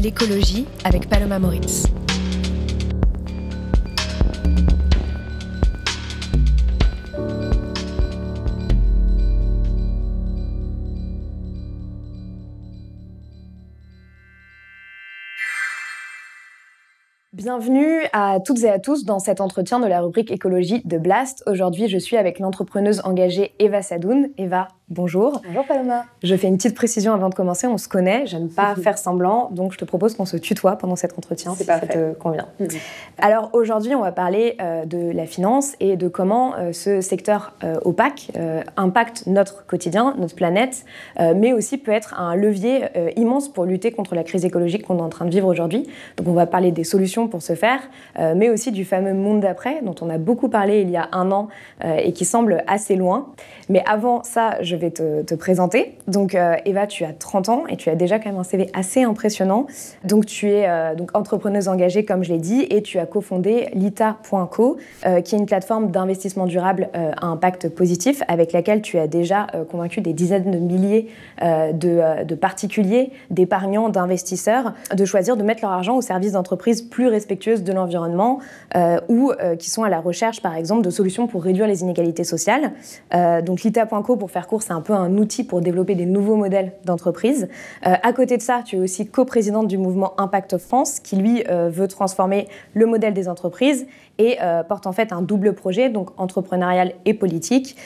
l'écologie avec Paloma Moritz. Bienvenue à toutes et à tous dans cet entretien de la rubrique écologie de Blast. Aujourd'hui, je suis avec l'entrepreneuse engagée Eva Sadoun. Eva, bonjour. Bonjour Paloma. Je fais une petite précision avant de commencer. On se connaît, j'aime pas faire semblant, donc je te propose qu'on se tutoie pendant cet entretien si ça te convient. Mhm. Alors aujourd'hui, on va parler euh, de la finance et de comment euh, ce secteur euh, opaque impacte notre quotidien, notre planète, mais aussi peut être un levier immense pour lutter contre la crise écologique qu'on est en train de vivre aujourd'hui. Donc on va parler des solutions pour ce faire, mais aussi du fameux monde d'après dont on a beaucoup parlé il y a un an et qui semble assez loin. Mais avant ça, je vais te, présenter. Donc euh, Eva, tu as 30 ans et tu as déjà quand même un CV assez impressionnant. Donc tu es donc entrepreneuse engagée, comme je l'ai dit, et tu as cofondé Lita.co, qui est une plateforme d'investissement durable à impact positif avec laquelle tu as déjà convaincu des dizaines de milliers de, de particuliers, d'épargnants, d'investisseurs de choisir de mettre leur argent au service d'entreprises plus respectueuses de l'environnement euh, ou euh, qui sont à la recherche, par exemple, de solutions pour réduire les inégalités sociales. Euh, donc l'ITA.co, pour faire court, c'est un peu un outil pour développer des nouveaux modèles d'entreprise. à côté de ça, tu es aussi coprésidente du mouvement Impact France, qui lui veut transformer le modèle des entreprises et porte en fait un double projet, donc entrepreneurial et politique,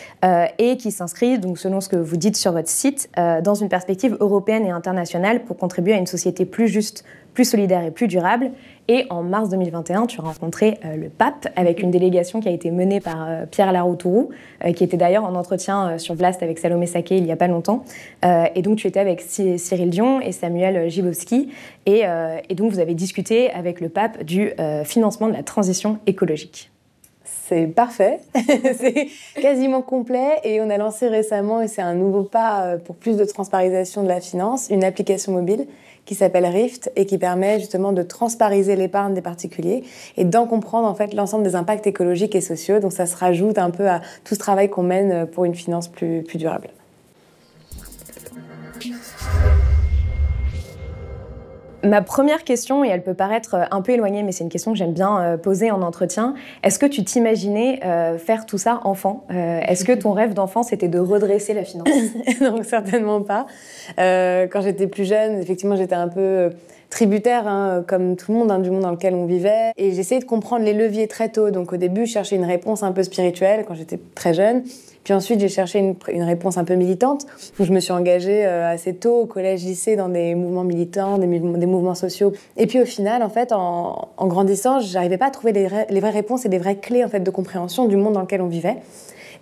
et qui s'inscrit, donc selon ce que vous dites sur votre site, dans une perspective européenne et internationale pour contribuer à une société plus juste, plus solidaire et plus durable. Et en mars 2021, tu as rencontré euh, le pape avec une délégation qui a été menée par euh, Pierre Laroutourou, euh, qui était d'ailleurs en entretien sur Blast avec Salomé Saké il n'y a pas longtemps. et donc tu étais avec Cyril Dion et Samuel Gibowski. Et, et, donc vous avez discuté avec le pape du financement de la transition écologique. C'est parfait, c'est quasiment complet et on a lancé récemment, et c'est un nouveau pas pour plus de transparisation de la finance, une application mobile qui s'appelle Rift et qui permet justement de transpariser l'épargne des particuliers et d'en comprendre en fait l'ensemble des impacts écologiques et sociaux. Donc ça se rajoute un peu à tout ce travail qu'on mène pour une finance plus, plus durable. Ma première question, et elle peut paraître un peu éloignée, mais c'est une question que j'aime bien euh, poser en entretien, est-ce que tu t'imaginais euh, faire tout ça enfant? Euh, Est-ce que ton rêve d'enfant, c'était de redresser la finance? Non, certainement pas. quand j'étais plus jeune, effectivement, j'étais un peu tributaire, hein, comme tout le monde, hein, du monde dans lequel on vivait. Et j'essayais de comprendre les leviers très tôt. Donc au début, je cherchais une réponse un peu spirituelle quand j'étais très jeune. Puis ensuite, j'ai cherché une, réponse un peu militante. je me suis engagée euh, assez tôt au collège, lycée, dans des mouvements militants, des, mouvements sociaux. Et puis au final, en fait, en, en grandissant, j'arrivais pas à trouver les, les vraies réponses et les vraies clés en fait de compréhension du monde dans lequel on vivait.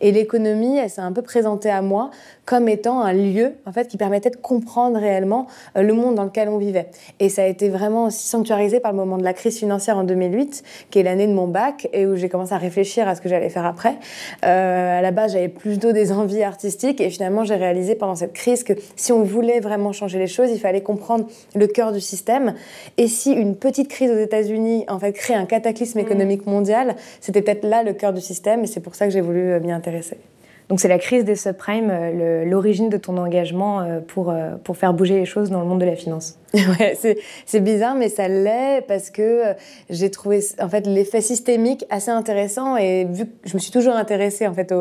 Et l'économie, elle s'est un peu présentée à moi comme étant un lieu en fait qui permettait de comprendre réellement euh, le monde dans lequel on vivait. Et ça a été vraiment aussi sanctuarisé par le moment de la crise financière en 2008, qui est l'année de mon bac et où j'ai commencé à réfléchir à ce que j'allais faire après. Euh, à la base, j'avais plus d'eau des envies artistiques et finalement, j'ai réalisé pendant cette crise que si on voulait vraiment changer les choses, il fallait comprendre le cœur du système. Et si une petite crise aux États-Unis en fait crée un cataclysme mmh. économique mondial, c'était peut-être là le cœur du système et c'est pour ça que j'ai voulu euh, m'y intéresser. Donc c'est la crise des subprimes, euh, l'origine de ton engagement euh, pour, euh, pour faire bouger les choses dans le monde de la finance. Ouais, c'est bizarre, mais ça l'est parce que j'ai trouvé en fait l'effet systémique assez intéressant et vu que je me suis toujours intéressée en fait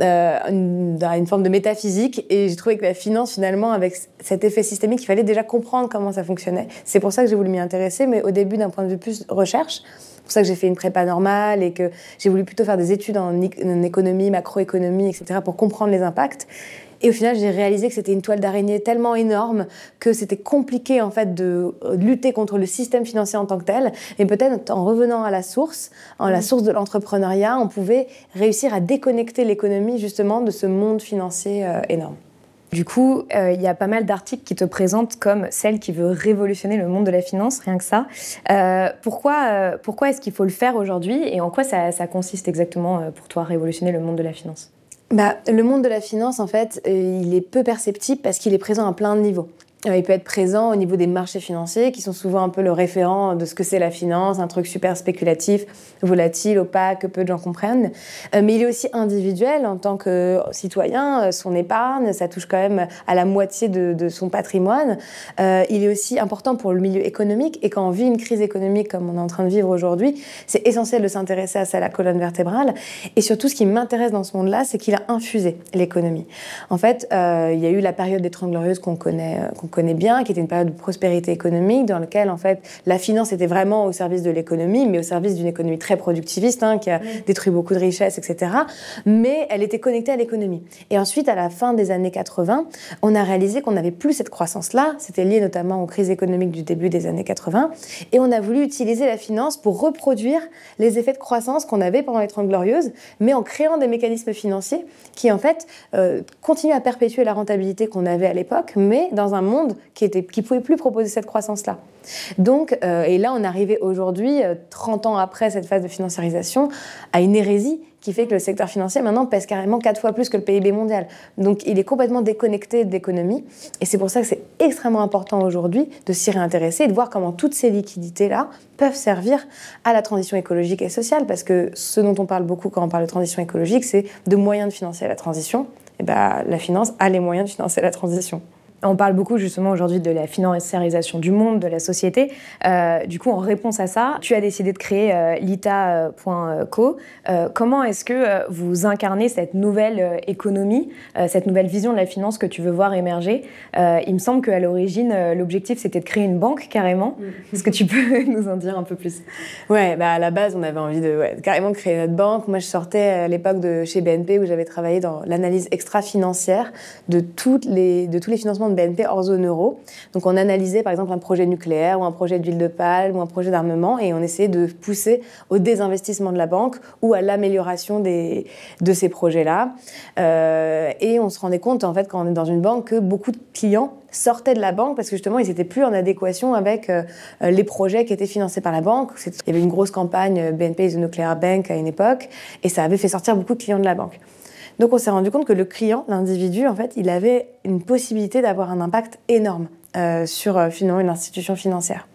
à une forme de métaphysique et j'ai trouvé que la finance finalement avec cet effet systémique, il fallait déjà comprendre comment ça fonctionnait. C'est pour ça que j'ai voulu m'y intéresser, mais au début d'un point de vue plus recherche. C'est pour ça que j'ai fait une prépa normale et que j'ai voulu plutôt faire des études en, économie, macroéconomie, etc., pour comprendre les impacts. Et au final, j'ai réalisé que c'était une toile d'araignée tellement énorme que c'était compliqué en fait de lutter contre le système financier en tant que tel. Et peut-être en revenant à la source, en la source de l'entrepreneuriat, on pouvait réussir à déconnecter l'économie justement de ce monde financier euh, énorme. Du coup, euh, il y a pas mal d'articles qui te présentent comme celle qui veut révolutionner le monde de la finance, rien que ça. Euh, pourquoi pourquoi est-ce qu'il faut le faire aujourd'hui et en quoi ça, ça consiste exactement pour toi, révolutionner le monde de la finance? Bah, le monde de la finance, en fait, il est peu perceptible parce qu'il est présent à plein de niveaux. Euh, il peut être présent au niveau des marchés financiers, qui sont souvent un peu le référent de ce que c'est la finance, un truc super spéculatif, volatile, opaque, que peu de gens comprennent. Euh, mais il est aussi individuel en tant que citoyen, euh, son épargne, ça touche quand même à la moitié de, son patrimoine. il est aussi important pour le milieu économique, et quand on vit une crise économique comme on est en train de vivre aujourd'hui, c'est essentiel de s'intéresser à ça, la colonne vertébrale. Et surtout, ce qui m'intéresse dans ce monde-là, c'est qu'il a infusé l'économie. En fait, il y a eu la période des Trente Glorieuses qu'on connaît, connaît bien, qui était une période de prospérité économique dans laquelle en fait la finance était vraiment au service de l'économie, mais au service d'une économie très productiviste hein, qui a détruit beaucoup de richesses, etc. Mais elle était connectée à l'économie. Et ensuite, à la fin des années 80, on a réalisé qu'on n'avait plus cette croissance-là. C'était lié notamment aux crises économiques du début des années 80. Et on a voulu utiliser la finance pour reproduire les effets de croissance qu'on avait pendant les Trente Glorieuses, mais en créant des mécanismes financiers qui en fait euh, continuent à perpétuer la rentabilité qu'on avait à l'époque, mais dans un monde qui ne qui pouvait plus proposer cette croissance-là. Donc, euh, et là, on arrivé aujourd'hui, 30 euh, ans après cette phase de financiarisation, à une hérésie qui fait que le secteur financier maintenant pèse carrément quatre fois plus que le PIB mondial. Donc il est complètement déconnecté de l'économie. Et c'est pour ça que c'est extrêmement important aujourd'hui de s'y réintéresser et de voir comment toutes ces liquidités-là peuvent servir à la transition écologique et sociale. Parce que ce dont on parle beaucoup quand on parle de transition écologique, c'est de moyens de financer la transition. Et ben, la finance a les moyens de financer la transition. On parle beaucoup justement aujourd'hui de la financiarisation du monde, de la société. Euh, du coup, en réponse à ça, tu as décidé de créer euh, lita.co. Euh, comment est-ce que vous incarnez cette nouvelle économie, cette nouvelle vision de la finance que tu veux voir émerger? Il me semble qu'à l'origine, l'objectif c'était de créer une banque carrément. Est-ce que tu peux nous en dire un peu plus? Ouais, bah à la base, on avait envie de carrément créer notre banque. Moi, je sortais à l'époque de chez BNP où j'avais travaillé dans l'analyse extra-financière de, toutes les, de tous les financements de BNP hors zone euro. Donc on analysait par exemple un projet nucléaire ou un projet d'huile de palme ou un projet d'armement et on essayait de pousser au désinvestissement de la banque ou à l'amélioration de ces projets-là. Euh, et on se rendait compte en fait quand on est dans une banque que beaucoup de clients sortaient de la banque parce que justement ils n'étaient plus en adéquation avec euh, les projets qui étaient financés par la banque. Il y avait une grosse campagne BNP is a Nuclear Bank à une époque et ça avait fait sortir beaucoup de clients de la banque. Donc on s'est rendu compte que le client, l'individu, en fait, il avait une possibilité d'avoir un impact énorme euh, sur euh, finalement une institution financière.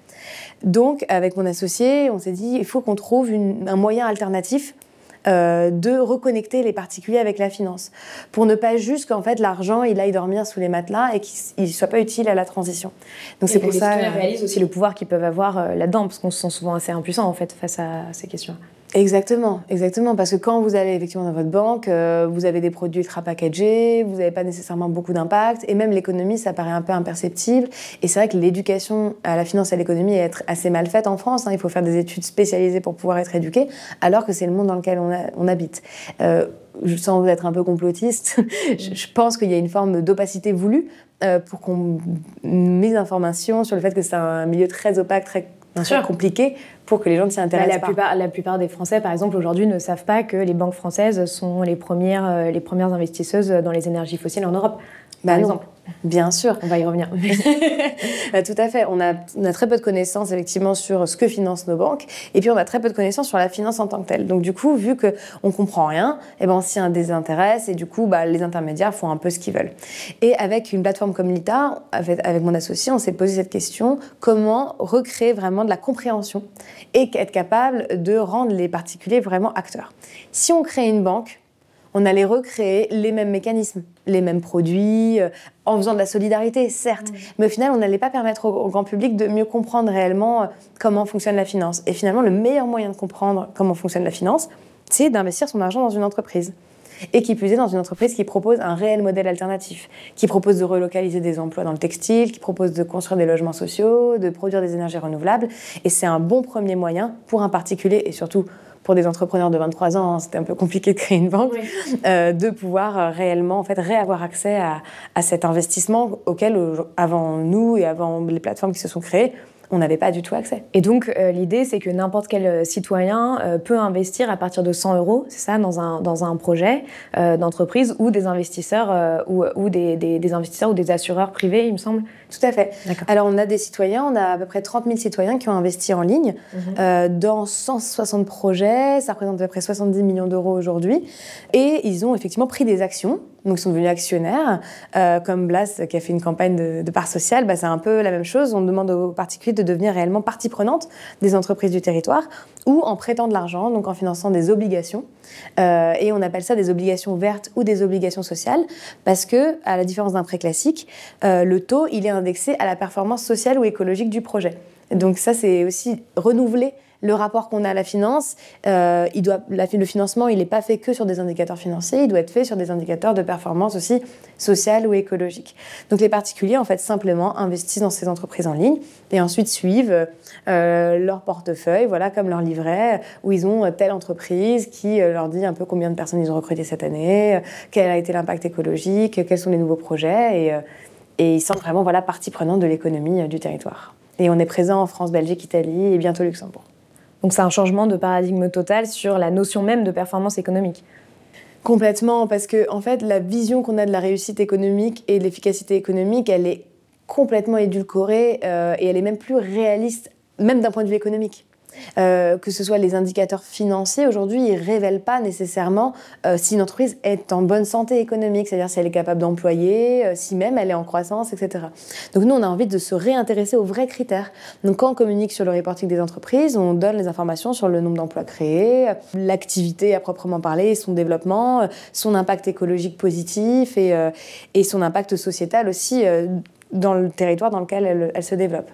Donc avec mon associé, on s'est dit il faut qu'on trouve un moyen alternatif euh, de reconnecter les particuliers avec la finance, pour ne pas juste qu'en fait l'argent il aille dormir sous les matelas et qu'il ne soit pas utile à la transition. Donc c'est pour ça. Les réalisent aussi le pouvoir qu'ils peuvent avoir là-dedans, parce qu'on se sent souvent assez impuissant en fait face à ces questions. Exactement, exactement, parce que quand vous allez effectivement dans votre banque, euh, vous avez des produits ultra packagés, vous n'avez pas nécessairement beaucoup d'impact, et même l'économie, ça paraît un peu imperceptible. Et c'est vrai que l'éducation à la finance et à l'économie est assez mal faite en France. Hein. il faut faire des études spécialisées pour pouvoir être éduqué, alors que c'est le monde dans lequel on, habite. Euh, sans être un peu complotiste, je pense qu'il y a une forme d'opacité voulue euh, pour qu'on mise d'informations sur le fait que c'est un milieu très opaque, très compliqué pour que les gens s'y intéressent la Plupart, la plupart des Français, par exemple, aujourd'hui ne savent pas que les banques françaises sont les premières, euh, les premières investisseuses dans les énergies fossiles en Europe, par bah exemple. Bien sûr. On va y revenir. Bah, tout à fait. On a, on a, très peu de connaissances effectivement sur ce que financent nos banques, et puis on a très peu de connaissances sur la finance en tant que telle. Donc du coup, vu que on comprend rien, eh ben on s'y désintéresse, et du coup, bah, les intermédiaires font un peu ce qu'ils veulent. Et avec une plateforme comme l'ITA, avec, avec mon associé, on s'est posé cette question comment recréer vraiment de la compréhension et être capable de rendre les particuliers vraiment acteurs? Si on crée une banque, on allait recréer les mêmes mécanismes, les mêmes produits, euh, en faisant de la solidarité, certes. Mais au final, on n'allait pas permettre au, grand public de mieux comprendre réellement euh, comment fonctionne la finance. Et finalement, le meilleur moyen de comprendre comment fonctionne la finance, c'est d'investir son argent dans une entreprise. Et qui plus est dans une entreprise qui propose un réel modèle alternatif, qui propose de relocaliser des emplois dans le textile, qui propose de construire des logements sociaux, de produire des énergies renouvelables. Et c'est un bon premier moyen pour un particulier et surtout pour des entrepreneurs de 23 ans, hein, c'était un peu compliqué de créer une banque, euh, de pouvoir euh, réellement en fait réavoir accès à, cet investissement auquel, avant nous et avant les plateformes qui se sont créées, on n'avait pas du tout accès. Et donc, euh, l'idée, c'est que n'importe quel euh, citoyen euh, peut investir à partir de 100 euros, c'est ça, dans un, dans un projet d'entreprise ou des investisseurs ou, ou des, des, investisseurs ou des assureurs privés, il me semble. Tout à fait. Alors, on a des citoyens, on a à peu près 30 000 citoyens qui ont investi en ligne mhm. dans 160 projets. Ça représente à peu près 70 millions d'euros aujourd'hui. Et ils ont effectivement pris des actions donc sont devenus actionnaires, euh, comme Blas qui a fait une campagne de, de part sociale, bah, c'est un peu la même chose. On demande aux particuliers de devenir réellement partie prenante des entreprises du territoire ou en prêtant de l'argent, donc en finançant des obligations. Euh, et on appelle ça des obligations vertes ou des obligations sociales parce que, à la différence d'un prêt classique, euh, le taux il est indexé à la performance sociale ou écologique du projet. Donc ça c'est aussi renouveler le rapport qu'on a à la finance, euh, il doit, le financement, il n'est pas fait que sur des indicateurs financiers, il doit être fait sur des indicateurs de performance aussi sociale ou écologique. Donc les particuliers, en fait, simplement investissent dans ces entreprises en ligne et ensuite suivent euh, leur portefeuille, voilà, comme leur livret, où ils ont telle entreprise qui euh, leur dit un peu combien de personnes ils ont recruté cette année, quel a été l'impact écologique, quels sont les nouveaux projets, et, et ils sont vraiment voilà, partie prenante de l'économie du territoire. Et on est présent en France, Belgique, Italie et bientôt Luxembourg. Donc c'est un changement de paradigme total sur la notion même de performance économique. Complètement, parce que en fait, la vision qu'on a de la réussite économique et de l'efficacité économique, elle est complètement édulcorée euh, et elle est même plus réaliste, même d'un point de vue économique. Euh, que ce soit les indicateurs financiers, aujourd'hui, ils ne révèlent pas nécessairement euh, si une entreprise est en bonne santé économique, c'est-à-dire si elle est capable d'employer, euh, si même elle est en croissance, etc. Donc nous, on a envie de se réintéresser aux vrais critères. Donc quand on communique sur le reporting des entreprises, on donne les informations sur le nombre d'emplois créés, l'activité à proprement parler, son développement, son impact écologique positif et, et son impact sociétal aussi dans le territoire dans lequel elle se développe.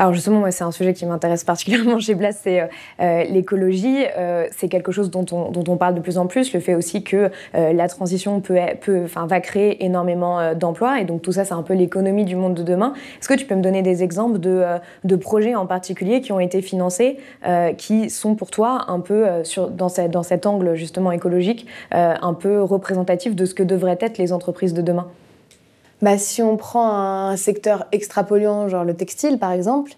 Alors justement, moi, c'est un sujet qui m'intéresse particulièrement chez Blas, c'est euh, euh, l'écologie. Euh, c'est quelque chose dont on, dont on, parle de plus en plus. Le fait aussi que la transition va créer énormément d'emplois. Et donc tout ça, c'est un peu l'économie du monde de demain. Est-ce que tu peux me donner des exemples de, de projets en particulier qui ont été financés, qui sont pour toi un peu dans, dans cet angle justement écologique, un peu représentatif de ce que devraient être les entreprises de demain? Bah, si on prend un secteur extrapolluant, genre le textile par exemple,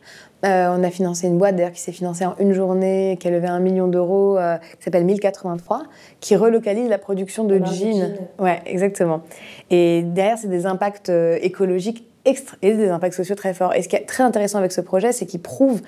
euh, on a financé une boîte d'ailleurs qui s'est financée en une journée, qui a levé un million d'euros, euh, qui s'appelle 1083, qui relocalise la production de jeans. Ouais, exactement. Et derrière, c'est des impacts euh, écologiques extra et des impacts sociaux très forts. Et ce qui est très intéressant avec ce projet, c'est qu'il prouve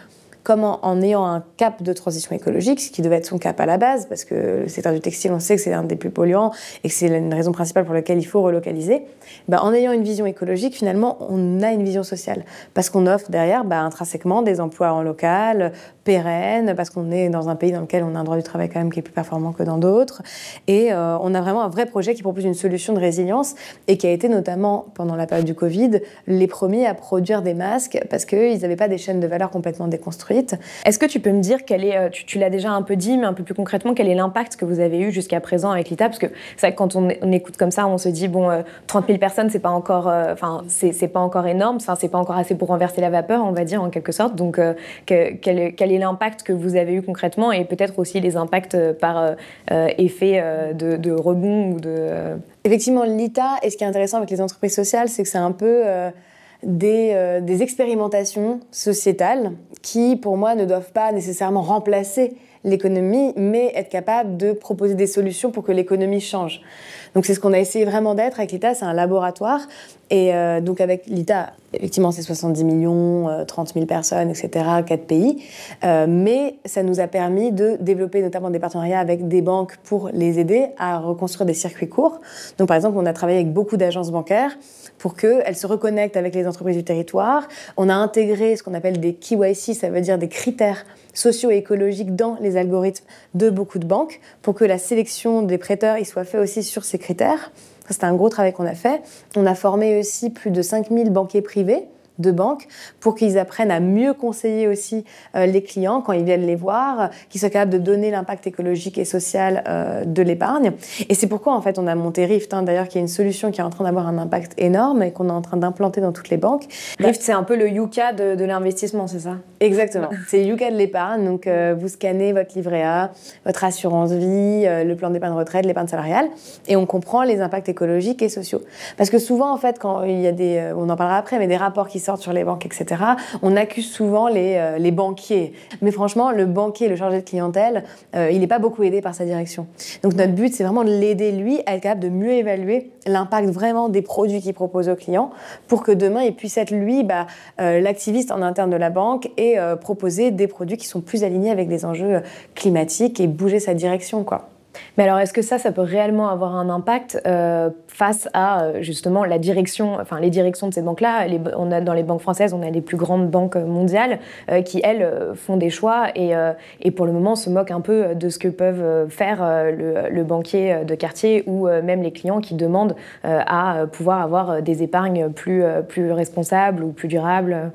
comment, en ayant un cap de transition écologique, ce qui devait être son cap à la base, parce que le secteur du textile, on sait que c'est un des plus polluants et que c'est une raison principale pour laquelle il faut relocaliser, bah, en ayant une vision écologique, finalement, on a une vision sociale. Parce qu'on offre derrière, bah, intrinsèquement, des emplois en local, pérennes, parce qu'on est dans un pays dans lequel on a un droit du travail quand même qui est plus performant que dans d'autres. Et euh, on a vraiment un vrai projet qui propose une solution de résilience et qui a été notamment, pendant la période du Covid, les premiers à produire des masques parce qu'ils n'avaient pas des chaînes de valeur complètement déconstruites est-ce que tu peux me dire quel est, euh, tu, l'as déjà un peu dit, mais un peu plus concrètement, quel est l'impact que vous avez eu jusqu'à présent avec l'ITA Parce que c'est quand on, écoute comme ça, on se dit bon, 30 euh, 000 personnes, c'est pas encore, euh, pas encore énorme, enfin, c'est pas encore assez pour renverser la vapeur, on va dire en quelque sorte. Donc, quel, quel, est l'impact que vous avez eu concrètement et peut-être aussi les impacts par effet de, de, rebond ou de. Effectivement, l'ITA, et ce qui est intéressant avec les entreprises sociales, c'est que c'est un peu des, expérimentations sociétales qui, pour moi, ne doivent pas nécessairement remplacer l'économie, mais être capable de proposer des solutions pour que l'économie change. Donc c'est ce qu'on a essayé vraiment d'être avec l'ITA, c'est un laboratoire. Et euh, donc avec l'ITA, effectivement, c'est 70 millions, 30 euh, 000 personnes, etc., 4 pays. Euh, mais ça nous a permis de développer notamment des partenariats avec des banques pour les aider à reconstruire des circuits courts. Donc par exemple, on a travaillé avec beaucoup d'agences bancaires pour qu'elles se reconnectent avec les entreprises du territoire. On a intégré ce qu'on appelle des KYC, ça veut dire des critères socio-écologiques dans les algorithmes de beaucoup de banques pour que la sélection des prêteurs y soit faite aussi sur ces critères. C'est un gros travail qu'on a fait. On a formé aussi plus de 5000 banquiers privés de banques pour qu'ils apprennent à mieux conseiller aussi euh, les clients quand ils viennent les voir, qu'ils soient capables de donner l'impact écologique et social euh, de l'épargne. Et c'est pourquoi en fait on a monté Rift, hein, d'ailleurs qui est une solution qui est en train d'avoir un impact énorme et qu'on est en train d'implanter dans toutes les banques. Rift c'est un peu le Yuka de, de l'investissement, c'est ça? Exactement. C'est Yuka de l'épargne. Donc, euh, vous scannez votre livret A, votre assurance vie, euh, le plan d'épargne retraite, l'épargne salariale, et on comprend les impacts écologiques et sociaux. Parce que souvent, en fait, quand il y a des, euh, on en parlera après, mais des rapports qui sortent sur les banques, etc., on accuse souvent les, les banquiers. Mais franchement, le banquier, le chargé de clientèle, il n'est pas beaucoup aidé par sa direction. Donc, notre but, c'est vraiment de l'aider, lui, à être capable de mieux évaluer l'impact vraiment des produits qu'il propose aux clients pour que demain, il puisse être, lui, bah, l'activiste en interne de la banque et proposer des produits qui sont plus alignés avec des enjeux climatiques et bouger sa direction, quoi. Mais alors, est-ce que ça, ça peut réellement avoir un impact euh, face à euh, justement la direction, enfin les directions de ces banques-là? On a dans les banques françaises, on a les plus grandes banques mondiales euh, qui elles font des choix et, et, pour le moment se moquent un peu de ce que peuvent faire le, le, banquier de quartier ou même les clients qui demandent à pouvoir avoir des épargnes plus plus responsables ou plus durables.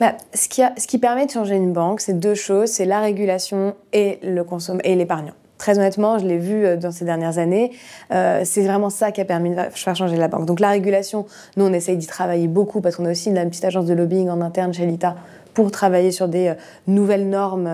Bah, ce, qui ce, qui permet de changer une banque, c'est deux choses, c'est la régulation et l'épargnant. Très honnêtement, je l'ai vu euh, dans ces dernières années, euh, c'est vraiment ça qui a permis de faire changer la banque. Donc la régulation, nous on essaye d'y travailler beaucoup parce qu'on a aussi une, petite agence de lobbying en interne chez l'ITA pour travailler sur des euh, nouvelles normes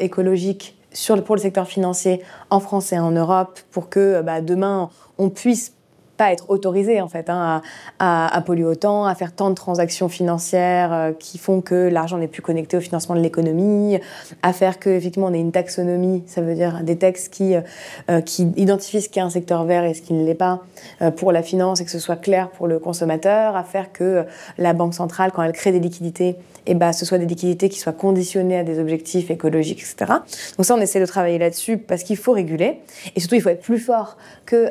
écologiques pour le secteur financier en France et en Europe pour que bah, demain on puisse pas être autorisé en fait hein, à, polluer autant, à faire tant de transactions financières euh, qui font que l'argent n'est plus connecté au financement de l'économie, à faire que effectivement on ait une taxonomie, ça veut dire des textes qui euh, qui identifient ce qu'est un secteur vert et ce qui ne l'est pas euh, pour la finance et que ce soit clair pour le consommateur, à faire que la banque centrale quand elle crée des liquidités, et eh ben ce soit des liquidités qui soient conditionnées à des objectifs écologiques, etc. Donc ça on essaie de travailler là-dessus parce qu'il faut réguler et surtout il faut être plus fort que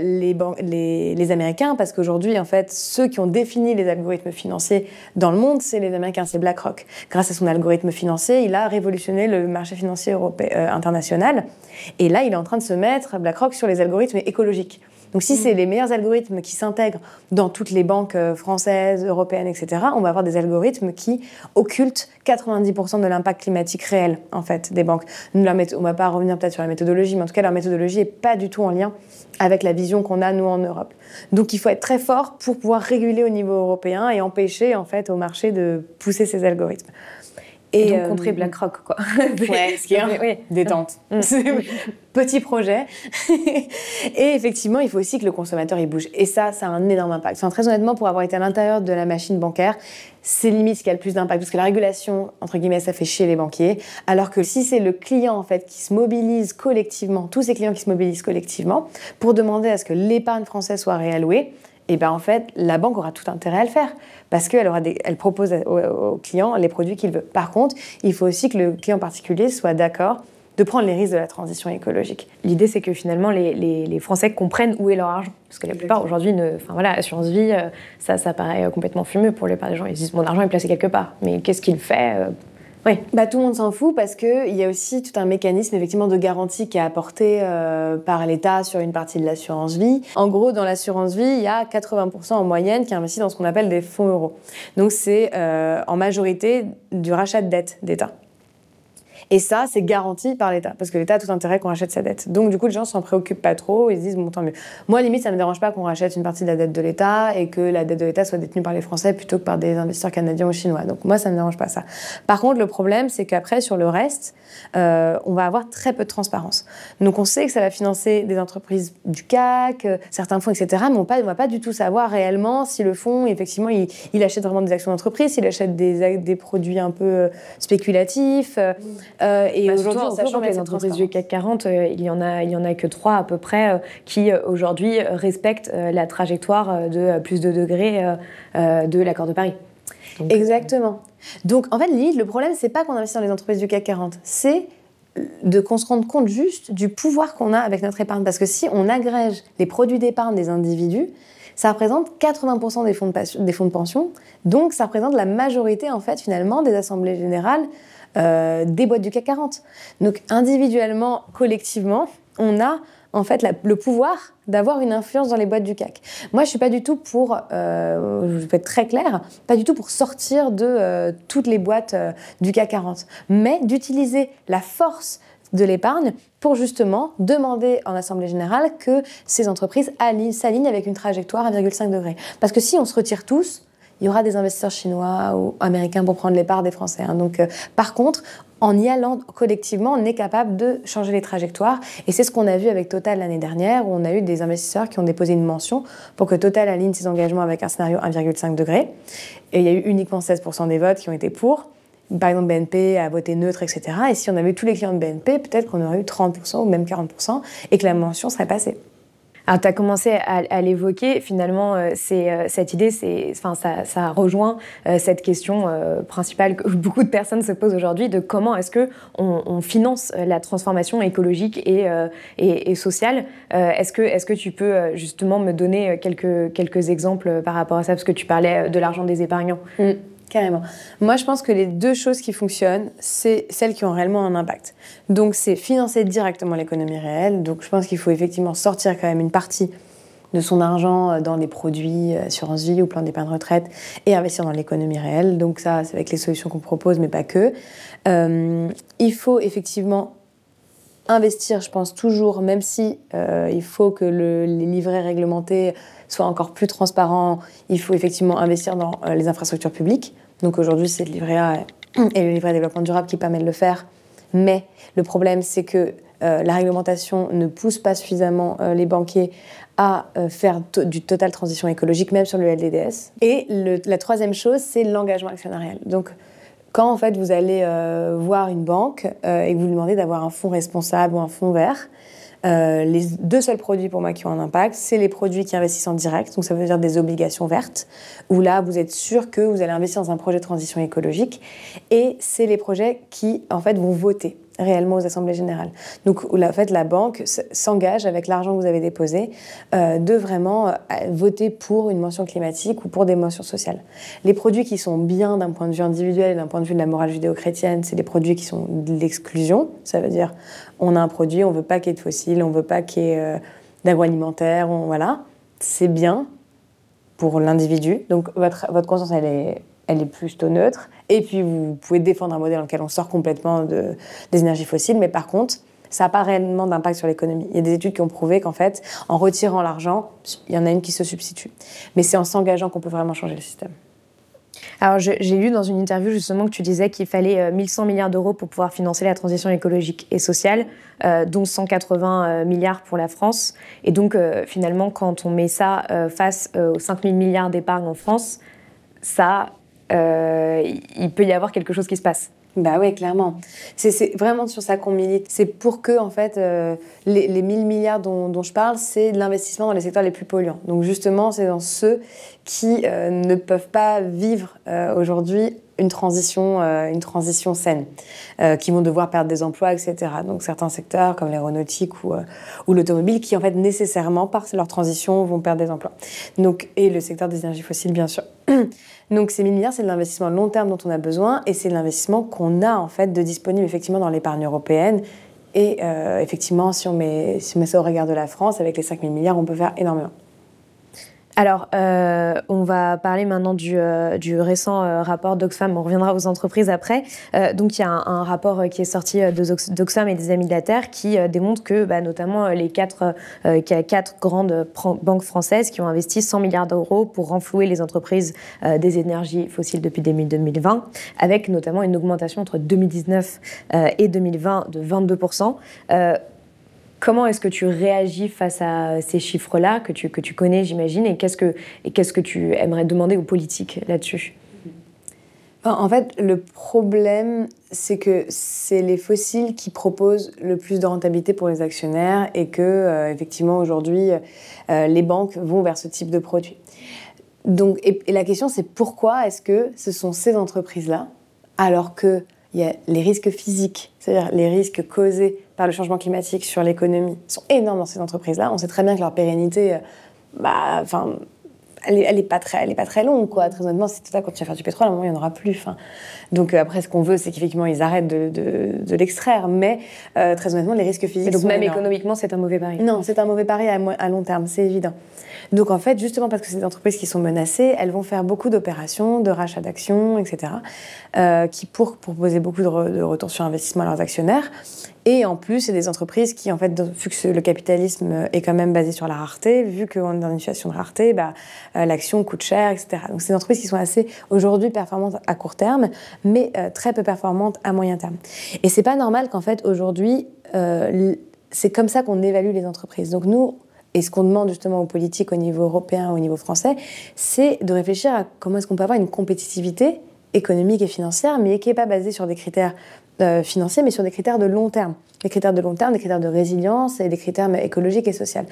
les banques les, Américains, parce qu'aujourd'hui, en fait, ceux qui ont défini les algorithmes financiers dans le monde, c'est les Américains, c'est BlackRock. Grâce à son algorithme financier, il a révolutionné le marché financier européen, euh, international. Et là, il est en train de se mettre, BlackRock, sur les algorithmes écologiques. Donc si c'est mm. les meilleurs algorithmes qui s'intègrent dans toutes les banques euh, françaises, européennes, etc., on va avoir des algorithmes qui occultent 90% de l'impact climatique réel, en fait, des banques. on ne va pas revenir peut-être sur la méthodologie, mais en tout cas, leur méthodologie n'est pas du tout en lien avec la vision qu'on a, nous, en Europe. Donc il faut être très fort pour pouvoir réguler au niveau européen et empêcher, en fait, au marché de pousser ces algorithmes. Et, donc euh, contrer BlackRock, quoi. ouais, ce qui est détente. Mm. Petit projet. et effectivement, il faut aussi que le consommateur il bouge. Et ça, ça a un énorme impact. Enfin, très honnêtement, pour avoir été à l'intérieur de la machine bancaire, c'est limite ce qui a le plus d'impact parce que la régulation, entre guillemets, ça fait chier les banquiers. Alors que si c'est le client en fait qui se mobilise collectivement, tous ces clients qui se mobilisent collectivement pour demander à ce que l'épargne française soit réallouée, et ben en fait, la banque aura tout intérêt à le faire parce qu'elle aura elle propose au, client les produits qu'il veut. Par contre, il faut aussi que le client particulier soit d'accord de prendre les risques de la transition écologique. L'idée, c'est que finalement, les, les, Français comprennent où est leur argent. Parce que la plupart, aujourd'hui, enfin voilà, assurance vie, euh, ça, ça paraît complètement fumeux pour les plupart des gens. Ils disent, mon argent est placé quelque part. Mais qu'est-ce qu'il fait euh, oui, bah, tout le monde s'en fout parce qu'il y a aussi tout un mécanisme effectivement de garantie qui est apporté euh, par l'État sur une partie de l'assurance vie. En gros, dans l'assurance vie, il y a 80% en moyenne qui investit dans ce qu'on appelle des fonds euros. Donc c'est euh, en majorité du rachat de dette d'État. Et ça, c'est garanti par l'État, parce que l'État a tout intérêt qu'on rachète sa dette. Donc, du coup, les gens s'en préoccupent pas trop, ils se disent, bon, tant mieux. Moi, limite, ça me dérange pas qu'on rachète une partie de la dette de l'État et que la dette de l'État soit détenue par les Français plutôt que par des investisseurs canadiens ou chinois. Donc, moi, ça me dérange pas ça. Par contre, le problème, c'est qu'après, sur le reste, euh, on va avoir très peu de transparence. Donc, on sait que ça va financer des entreprises du CAC, euh, certains fonds, etc., mais on ne va pas du tout savoir réellement si le fonds, effectivement, il, achète vraiment des actions d'entreprise, s'il achète des, produits un peu euh, spéculatifs. Euh, et bah, aujourd'hui, en sachant que les entreprises du CAC 40, euh, il y en a, il y en a que trois à peu près euh, qui aujourd'hui respectent la trajectoire de plus de degrés de l'accord de Paris. Exactement. Donc en fait, le problème, c'est pas qu'on investit dans les entreprises du CAC 40, c'est de qu'on se rende compte juste du pouvoir qu'on a avec notre épargne. Parce que si on agrège les produits d'épargne des individus, ça représente 80% des fonds, de, des fonds de pension. Donc ça représente la majorité, en fait, finalement, des assemblées générales euh, des boîtes du CAC 40. Donc individuellement, collectivement, on a en fait le pouvoir d'avoir une influence dans les boîtes du CAC. Moi, je suis pas du tout pour, euh, je vais être très clair, pas du tout pour sortir de euh, toutes les boîtes du CAC 40, mais d'utiliser la force de l'épargne pour justement demander en Assemblée générale que ces entreprises s'alignent avec une trajectoire à 1,5 degré. Parce que si on se retire tous, il y aura des investisseurs chinois ou américains pour prendre les parts des Français. Hein. Donc, euh, par contre, en y allant collectivement, on est capable de changer les trajectoires. Et c'est ce qu'on a vu avec Total l'année dernière, où on a eu des investisseurs qui ont déposé une mention pour que Total aligne ses engagements avec un scénario 1,5 degré. Et il y a eu uniquement 16% des votes qui ont été pour. Par exemple, BNP a voté neutre, etc. Et si on avait eu tous les clients de BNP, peut-être qu'on aurait eu 30% ou même 40% et que la mention serait passée. Alors, tu as commencé à, l'évoquer. Finalement, euh, euh, cette idée, ça, ça rejoint euh, cette question principale que beaucoup de personnes se posent aujourd'hui de comment est-ce que on, finance la transformation écologique et, et, sociale. est-ce que, est-ce que tu peux justement me donner quelques, quelques exemples par rapport à ça, parce que tu parlais de l'argent des épargnants. Mm. Carrément. Moi, je pense que les deux choses qui fonctionnent, c'est celles qui ont réellement un impact. Donc, c'est financer directement l'économie réelle. Donc, je pense qu'il faut effectivement sortir quand même une partie de son argent euh, dans des produits euh, assurance vie ou plan d'épargne retraite et investir dans l'économie réelle. Donc, ça, c'est avec les solutions qu'on propose, mais pas que. Euh, il faut effectivement investir, je pense toujours, même si il faut que le, les livrets réglementés soient encore plus transparents, il faut effectivement investir dans les infrastructures publiques. Donc aujourd'hui, c'est le livret A et le livret développement durable qui permettent de le faire. Mais le problème, c'est que euh, la réglementation ne pousse pas suffisamment euh, les banquiers à euh, faire du total transition écologique, même sur le LDDS. Et la troisième chose, c'est l'engagement actionnarial. Donc, quand en fait vous allez voir une banque et que vous lui demandez d'avoir un fonds responsable ou un fonds vert, euh, les deux seuls produits pour moi qui ont un impact, c'est les produits qui investissent en direct, donc ça veut dire des obligations vertes, où là vous êtes sûr que vous allez investir dans un projet de transition écologique, et c'est les projets qui en fait vont voter réellement aux assemblées générales. Donc, en fait, la banque s'engage avec l'argent que vous avez déposé euh, de vraiment euh, voter pour une mention climatique ou pour des mentions sociales. Les produits qui sont bien d'un point de vue individuel et d'un point de vue de la morale judéo-chrétienne, c'est des produits qui sont de l'exclusion. Ça veut dire, on a un produit, on veut pas qu'il y ait de fossiles, on veut pas qu'il y ait euh, d'agroalimentaire, voilà. C'est bien pour l'individu. Donc, votre, votre conscience, elle est elle est plutôt neutre. Et puis, vous pouvez défendre un modèle dans lequel on sort complètement de, des énergies fossiles, mais par contre, ça n'a pas réellement d'impact sur l'économie. Il y a des études qui ont prouvé qu'en fait, en retirant l'argent, il y en a une qui se substitue. Mais c'est en s'engageant qu'on peut vraiment changer le système. Alors, j'ai lu dans une interview justement que tu disais qu'il fallait 1100 euh, milliards d'euros pour pouvoir financer la transition écologique et sociale, euh, dont 180 euh, milliards pour la France. Et donc, finalement, quand on met ça face aux 5000 milliards d'épargne en France, ça il peut y avoir quelque chose qui se passe. Bah oui, clairement. C'est vraiment sur ça qu'on milite. C'est pour que, en fait, euh, les, les, 1000 milliards dont, je parle, c'est de l'investissement dans les secteurs les plus polluants. Donc justement, c'est dans ceux qui euh, ne peuvent pas vivre aujourd'hui une transition, une transition saine, qui vont devoir perdre des emplois, etc. Donc certains secteurs comme l'aéronautique ou, ou l'automobile, qui en fait nécessairement par leur transition vont perdre des emplois. Donc et le secteur des énergies fossiles, bien sûr. Donc ces 1000 milliards, c'est de l'investissement long terme dont on a besoin et c'est de l'investissement qu'on a en fait de disponible effectivement dans l'épargne européenne. Et euh, effectivement, si on, met, si on met ça au regard de la France, avec les 5000 milliards, on peut faire énormément. Alors, euh, on va parler maintenant du, euh, récent euh, rapport d'Oxfam. On reviendra aux entreprises après. donc, il y a un, rapport qui est sorti d'Oxfam et des Amis de la Terre qui démontre que, bah, notamment, les quatre, quatre grandes banques françaises qui ont investi 100 milliards d'euros pour renflouer les entreprises des énergies fossiles depuis 2020, avec notamment une augmentation entre 2019 et 2020 de 22 Comment est-ce que tu réagis face à ces chiffres-là que tu, que tu connais, j'imagine, et qu'est-ce que, et qu'est-ce que tu aimerais demander aux politiques là-dessus? En fait, le problème, c'est que c'est les fossiles qui proposent le plus de rentabilité pour les actionnaires et que, euh, effectivement, aujourd'hui, euh, les banques vont vers ce type de produit. Donc, et, et la question, c'est pourquoi est-ce que ce sont ces entreprises-là, alors qu'il y a les risques physiques, c'est-à-dire les risques causés par le changement climatique sur l'économie sont énormes dans ces entreprises-là. On sait très bien que leur pérennité, euh, bah, enfin, elle n'est est pas très, elle est pas très longue, quoi. Très honnêtement, c'est ça quand tu vas faire du pétrole, à un moment il n'y en aura plus. Enfin, donc euh, après, ce qu'on veut, c'est qu'effectivement ils arrêtent de, de, l'extraire, mais euh, très honnêtement, les risques physiques. donc même économiquement, c'est un mauvais pari. Non, c'est un mauvais pari à, à long terme, c'est évident. Donc en fait, justement parce que c'est des entreprises qui sont menacées, elles vont faire beaucoup d'opérations, de rachat d'actions, etc., qui pour proposer beaucoup de, de retours sur investissement à leurs actionnaires. Et en plus, c'est des entreprises qui, en fait, vu que le capitalisme est quand même basé sur la rareté, vu qu'on est dans une situation de rareté, bah, euh, l'action coûte cher, etc. Donc, c'est des entreprises qui sont assez, aujourd'hui, performantes à court terme, mais euh, très peu performantes à moyen terme. Et c'est pas normal qu'en fait, aujourd'hui, euh, c'est comme ça qu'on évalue les entreprises. Donc, nous, et ce qu'on demande justement aux politiques au niveau européen, au niveau français, c'est de réfléchir à comment est-ce qu'on peut avoir une compétitivité économique et financière, mais qui n'est pas basée sur des critères euh, financiers, mais sur des critères de long terme. Des critères de long terme, des critères de résilience et des critères écologiques et sociaux.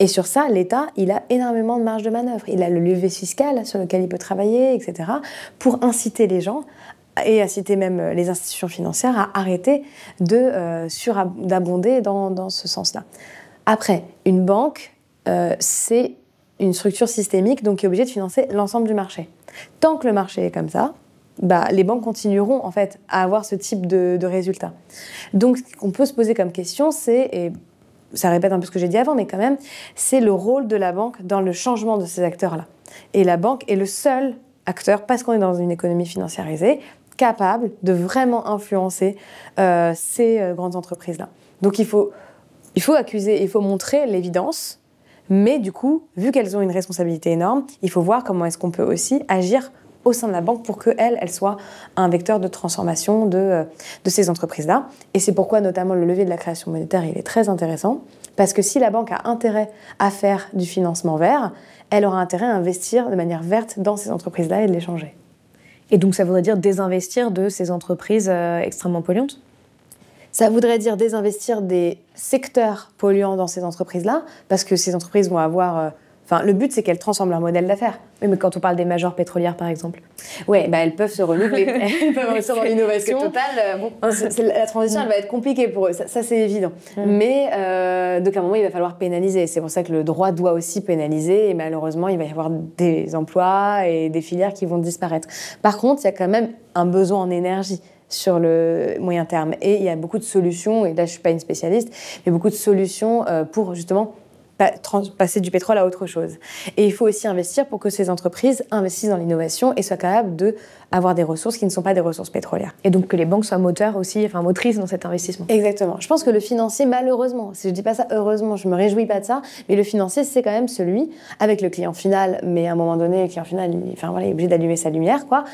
Et sur ça, l'État, il a énormément de marge de manœuvre. Il a le levier fiscal sur lequel il peut travailler, etc., pour inciter les gens et inciter même les institutions financières à arrêter de euh, surabonder dans, ce sens-là. Après, une banque, euh, c'est une structure systémique, donc qui est obligée de financer l'ensemble du marché. Tant que le marché est comme ça, bah, les banques continueront en fait à avoir ce type de, résultats. Donc, ce qu'on peut se poser comme question, c'est, et ça répète un peu ce que j'ai dit avant, mais quand même, c'est le rôle de la banque dans le changement de ces acteurs-là. Et la banque est le seul acteur, parce qu'on est dans une économie financiarisée, capable de vraiment influencer euh, ces euh, grandes entreprises-là. Donc, il faut il faut accuser, il faut montrer l'évidence, mais du coup, vu qu'elles ont une responsabilité énorme, il faut voir comment est-ce qu'on peut aussi agir au sein de la banque pour qu'elle, elle soit un vecteur de transformation de, euh, de ces entreprises-là. Et c'est pourquoi notamment le levier de la création monétaire, il est très intéressant, parce que si la banque a intérêt à faire du financement vert, elle aura intérêt à investir de manière verte dans ces entreprises-là et de les changer. Et donc ça voudrait dire désinvestir de ces entreprises euh, extrêmement polluantes? Ça voudrait dire désinvestir des secteurs polluants dans ces entreprises-là, parce que ces entreprises vont avoir... Euh, enfin, le but, c'est qu'elles transforment leur modèle d'affaires. Oui, mais quand on parle des majeures pétrolières, par exemple. Oui, bah, elles peuvent se renouveler. elles peuvent investir dans l'innovation. Total, euh, bon, la transition, elle va être compliquée pour eux. Ça, c'est évident. Mm. Mais euh, donc, à un moment, il va falloir pénaliser. C'est pour ça que le droit doit aussi pénaliser. Et malheureusement, il va y avoir des emplois et des filières qui vont disparaître. Par contre, il y a quand même un besoin en énergie sur le moyen terme. Et il y a beaucoup de solutions, et là je ne suis pas une spécialiste, mais beaucoup de solutions euh, pour justement passer du pétrole à autre chose. Et il faut aussi investir pour que ces entreprises investissent dans l'innovation et soient capables d'avoir des ressources qui ne sont pas des ressources pétrolières. Et donc que les banques soient moteurs aussi, enfin motrices dans cet investissement. Exactement. Je pense que le financier, malheureusement, si je dis pas ça heureusement, je me réjouis pas de ça, mais le financier, c'est quand même celui avec le client final, mais à un moment donné, le client final, il, enfin, voilà, est obligé d'allumer sa lumière, quoi,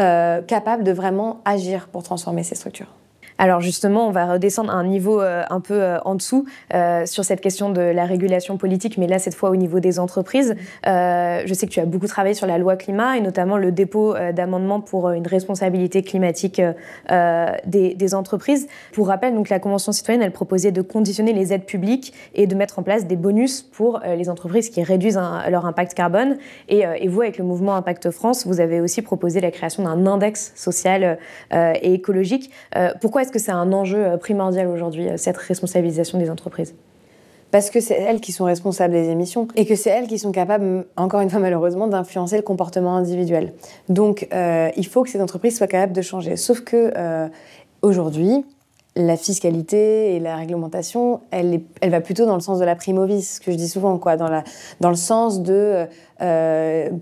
euh, capable de vraiment agir pour transformer ces structures. Alors justement, on va redescendre à un niveau euh, un peu euh, en dessous euh, sur cette question de la régulation politique, mais là cette fois au niveau des entreprises. je sais que tu as beaucoup travaillé sur la loi climat et notamment le dépôt d'amendements pour une responsabilité climatique des, entreprises. Pour rappel, donc la Convention citoyenne, elle proposait de conditionner les aides publiques et de mettre en place des bonus pour les entreprises qui réduisent leur impact carbone. Et, et, vous, avec le mouvement Impact France, vous avez aussi proposé la création d'un index social et écologique. pourquoi est-ce que c'est un enjeu euh, primordial aujourd'hui, euh, cette responsabilisation des entreprises? Parce que c'est elles qui sont responsables des émissions et que c'est elles qui sont capables, encore une fois malheureusement, d'influencer le comportement individuel. Donc euh, il faut que ces entreprises soient capables de changer. Sauf que aujourd'hui, la fiscalité et la réglementation, elle, elle, va plutôt dans le sens de la primovis, ce que je dis souvent, quoi, dans, la, dans le sens de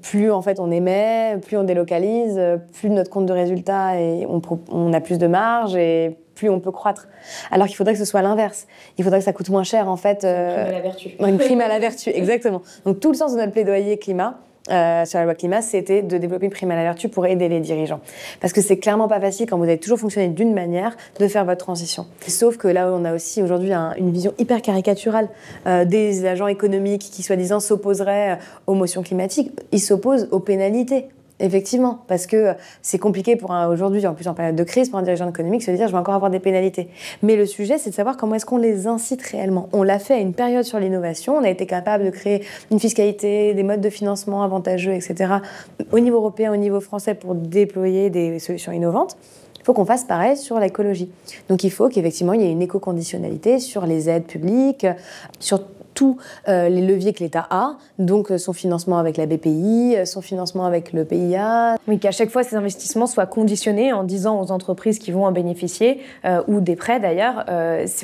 plus en fait on émet, plus on délocalise, plus notre compte de résultat et on, on a plus de marge et plus on peut croître. Alors qu'il faudrait que ce soit l'inverse. Il faudrait que ça coûte moins cher, en fait. Une prime à la vertu. Une prime à la vertu, exactement. Donc tout le sens de notre plaidoyer climat, euh, sur la loi climat, c'était de développer une prime à la vertu pour aider les dirigeants. Parce que c'est clairement pas facile quand vous avez toujours fonctionné d'une manière de faire votre transition. Sauf que là, on a aussi aujourd'hui une vision hyper caricaturale euh, des agents économiques qui, soi-disant, s'opposeraient aux motions climatiques. Ils s'opposent aux pénalités Effectivement, parce que c'est compliqué pour aujourd'hui, en plus en période de crise, pour un dirigeant économique, se dire je vais encore avoir des pénalités. Mais le sujet, c'est de savoir comment est-ce qu'on les incite réellement. On l'a fait à une période sur l'innovation, on a été capable de créer une fiscalité, des modes de financement avantageux, etc. au niveau européen, au niveau français, pour déployer des solutions innovantes. Il faut qu'on fasse pareil sur l'écologie. Donc il faut qu'effectivement il y ait une éco-conditionnalité sur les aides publiques, sur tous les leviers que l'État a, donc son financement avec la BPI, son financement avec le PIA. Oui, qu'à chaque fois ces investissements soient conditionnés en disant aux entreprises qui vont en bénéficier, ou des prêts d'ailleurs,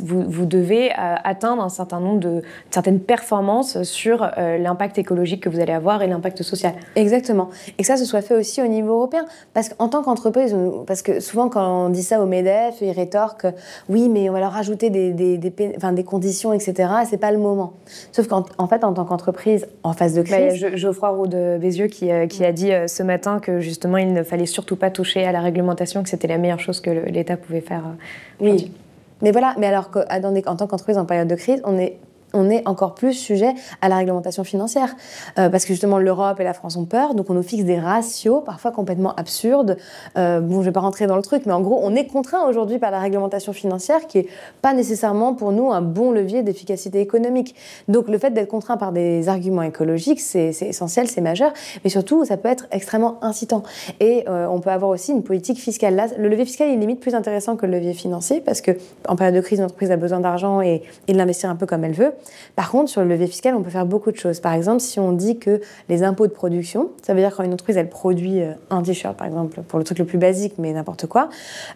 vous, vous, devez atteindre un certain nombre de certaines performances sur l'impact écologique que vous allez avoir et l'impact social. Exactement. Et que ça, se soit fait aussi au niveau européen. Parce qu'en tant qu'entreprise, parce que souvent quand on dit ça au MEDEF, ils rétorquent oui, mais on va leur rajouter des, des, des, enfin, des conditions, etc. C'est pas le moment. Sauf qu'en en fait, en tant qu'entreprise, en phase de bah, crise. Bah, Geoffroy Roux de Bézieux qui, euh, qui a dit euh, ce matin que justement, il ne fallait surtout pas toucher à la réglementation, que c'était la meilleure chose que l'État pouvait faire. Euh, oui. Mais voilà, mais alors qu'en tant qu'entreprise en période de crise, on est on est encore plus sujet à la réglementation financière. Euh, parce que justement, l'Europe et la France ont peur, donc on nous fixe des ratios parfois complètement absurdes. Euh, bon, je ne vais pas rentrer dans le truc, mais en gros, on est contraint aujourd'hui par la réglementation financière qui n'est pas nécessairement pour nous un bon levier d'efficacité économique. Donc le fait d'être contraint par des arguments écologiques, c'est essentiel, c'est majeur, mais surtout, ça peut être extrêmement incitant. Et euh, on peut avoir aussi une politique fiscale. Le levier fiscal est limite plus intéressant que le levier financier, parce que en période de crise, l'entreprise a besoin d'argent et de l'investir un peu comme elle veut. Par contre, sur le levier fiscal, on peut faire beaucoup de choses. Par exemple, si on dit que les impôts de production, ça veut dire quand une entreprise elle produit euh, un t-shirt, par exemple, pour le truc le plus basique, mais n'importe quoi,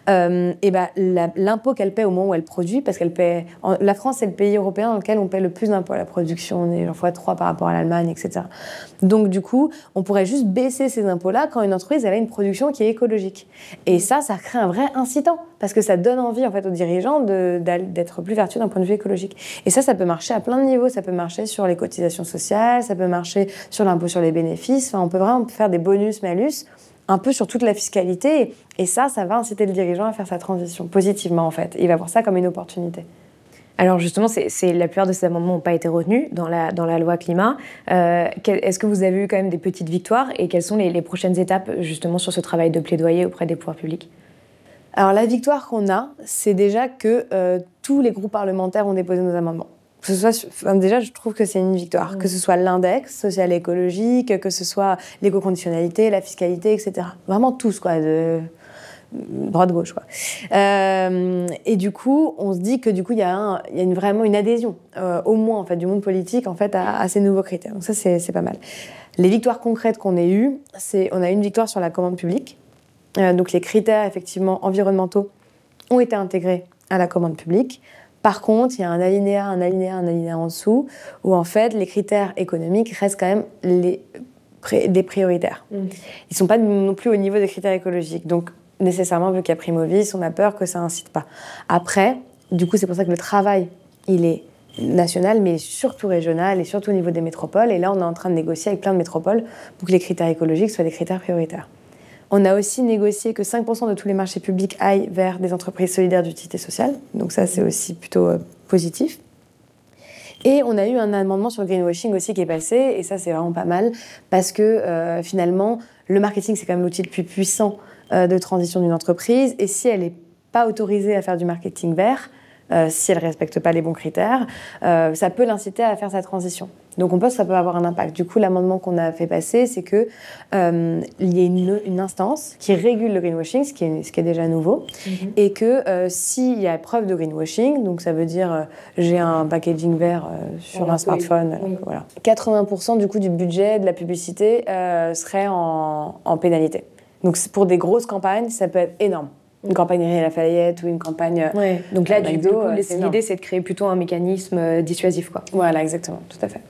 euh, et ben l'impôt qu'elle paie au moment où elle produit, parce qu'elle paie, la France c'est le pays européen dans lequel on paie le plus d'impôts à la production, on est genre fois 3 par rapport à l'Allemagne, etc. Donc du coup, on pourrait juste baisser ces impôts-là quand une entreprise elle a une production qui est écologique. Et ça, ça crée un vrai incitant parce que ça donne envie en fait aux dirigeants d'être plus vertueux d'un point de vue écologique. Et ça, ça peut marcher à plein de niveaux. Ça peut marcher sur les cotisations sociales, ça peut marcher sur l'impôt sur les bénéfices. Enfin, on peut vraiment faire des bonus-malus un peu sur toute la fiscalité. Et ça, ça va inciter le dirigeant à faire sa transition positivement en fait. Il va voir ça comme une opportunité. Alors justement, c'est, la plupart de ces amendements n'ont pas été retenus dans la, dans la loi climat. Euh, est-ce que vous avez eu quand même des petites victoires et quelles sont les, prochaines étapes justement sur ce travail de plaidoyer auprès des pouvoirs publics? Alors la victoire qu'on a, c'est déjà que euh, tous les groupes parlementaires ont déposé nos amendements ce soit, déjà, je trouve que c'est une victoire. Que ce soit l'index social et écologique, que ce soit l'éco-conditionnalité, la fiscalité, etc. Vraiment tous, quoi. De droite-gauche, quoi. Euh, et du coup, on se dit que du coup, il y a, y a une, vraiment une adhésion, euh, au moins, en fait, du monde politique, en fait, à, ces nouveaux critères. Donc ça, c'est pas mal. Les victoires concrètes qu'on ait eues, c'est on a une victoire sur la commande publique. Euh, donc les critères, effectivement, environnementaux ont été intégrés à la commande publique. Par contre, il y a un alinéa, un alinéa, un alinéa en dessous, où en fait, les critères économiques restent quand même les, des prioritaires. Mm. Ils ne sont pas non plus au niveau des critères écologiques. Donc, nécessairement, vu qu'il y a Primovis, on a peur que ça incite pas. Après, du coup, c'est pour ça que le travail, il est national, mais surtout régional et surtout au niveau des métropoles. Et là, on est en train de négocier avec plein de métropoles pour que les critères écologiques soient des critères prioritaires. On a aussi négocié que 5% de tous les marchés publics aillent vers des entreprises solidaires d'utilité sociale. Donc ça, c'est aussi plutôt euh, positif. Et on a eu un amendement sur le greenwashing aussi qui est passé, et ça c'est vraiment pas mal, parce que euh, finalement, le marketing c'est quand même l'outil le plus puissant euh, de transition d'une entreprise, et si elle n'est pas autorisée à faire du marketing vert, si elle ne respecte pas les bons critères, euh, ça peut l'inciter à faire sa transition. Donc on pense que ça peut avoir un impact. Du coup, l'amendement qu'on a fait passer, c'est qu'il euh, y ait une, instance qui régule le greenwashing, ce qui est, ce qui est déjà nouveau, mhm. et que s'il y a preuve de greenwashing, donc ça veut dire j'ai un packaging vert sur un smartphone, voilà. 80% du coup du budget de la publicité serait en, en pénalité. Donc pour des grosses campagnes, ça peut être énorme une campagne Réa Lafayette ou une campagne. Ouais. Donc là, du coup, l'idée, c'est de créer plutôt un mécanisme euh, dissuasif. Quoi. Voilà, exactement, tout à fait.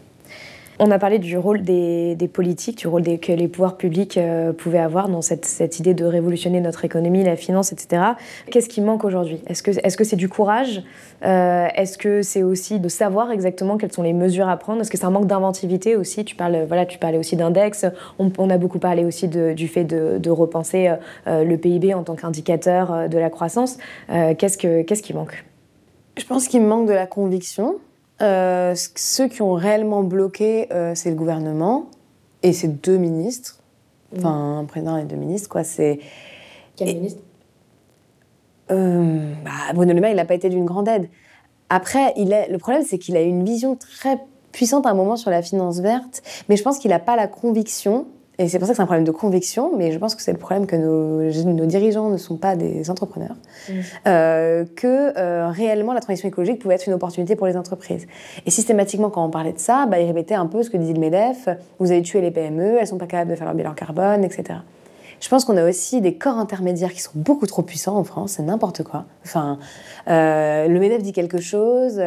On a parlé du rôle des, politiques, du rôle que les pouvoirs publics euh, pouvaient avoir dans cette, idée de révolutionner notre économie, la finance, etc. Qu'est-ce qui manque aujourd'hui? Est-ce que c'est -ce c'est du courage? Euh, Est-ce que c'est aussi de savoir exactement quelles sont les mesures à prendre? Est-ce que c'est un manque d'inventivité aussi? Tu, parles, parlais aussi d'index. On, a beaucoup parlé aussi du fait de, de repenser euh, le PIB en tant qu'indicateur de la croissance. Qu'est-ce Qu'est-ce qui manque? Je pense qu'il manque de la conviction. Euh, ceux qui ont réellement bloqué, euh, c'est le gouvernement et c'est deux ministres. Enfin, un président et deux ministres, quoi. C'est. Quel ministre? Euh, bah, Bruno Le Maire, il n'a pas été d'une grande aide. Après, il le problème, c'est qu'il a une vision très puissante à un moment sur la finance verte, mais je pense qu'il n'a pas la conviction Et c'est pour ça que c'est un problème de conviction, mais je pense que c'est le problème que nos, nos, dirigeants ne sont pas des entrepreneurs, mmh. euh, que euh, réellement la transition écologique pouvait être une opportunité pour les entreprises. Et systématiquement, quand on parlait de ça, bah, ils répétaient un peu ce que disait le MEDEF, vous avez tué les PME, elles sont pas capables de faire leur bilan carbone, etc. Je pense qu'on a aussi des corps intermédiaires qui sont beaucoup trop puissants en France, c'est n'importe quoi. Enfin, euh, le MEDEF dit quelque chose,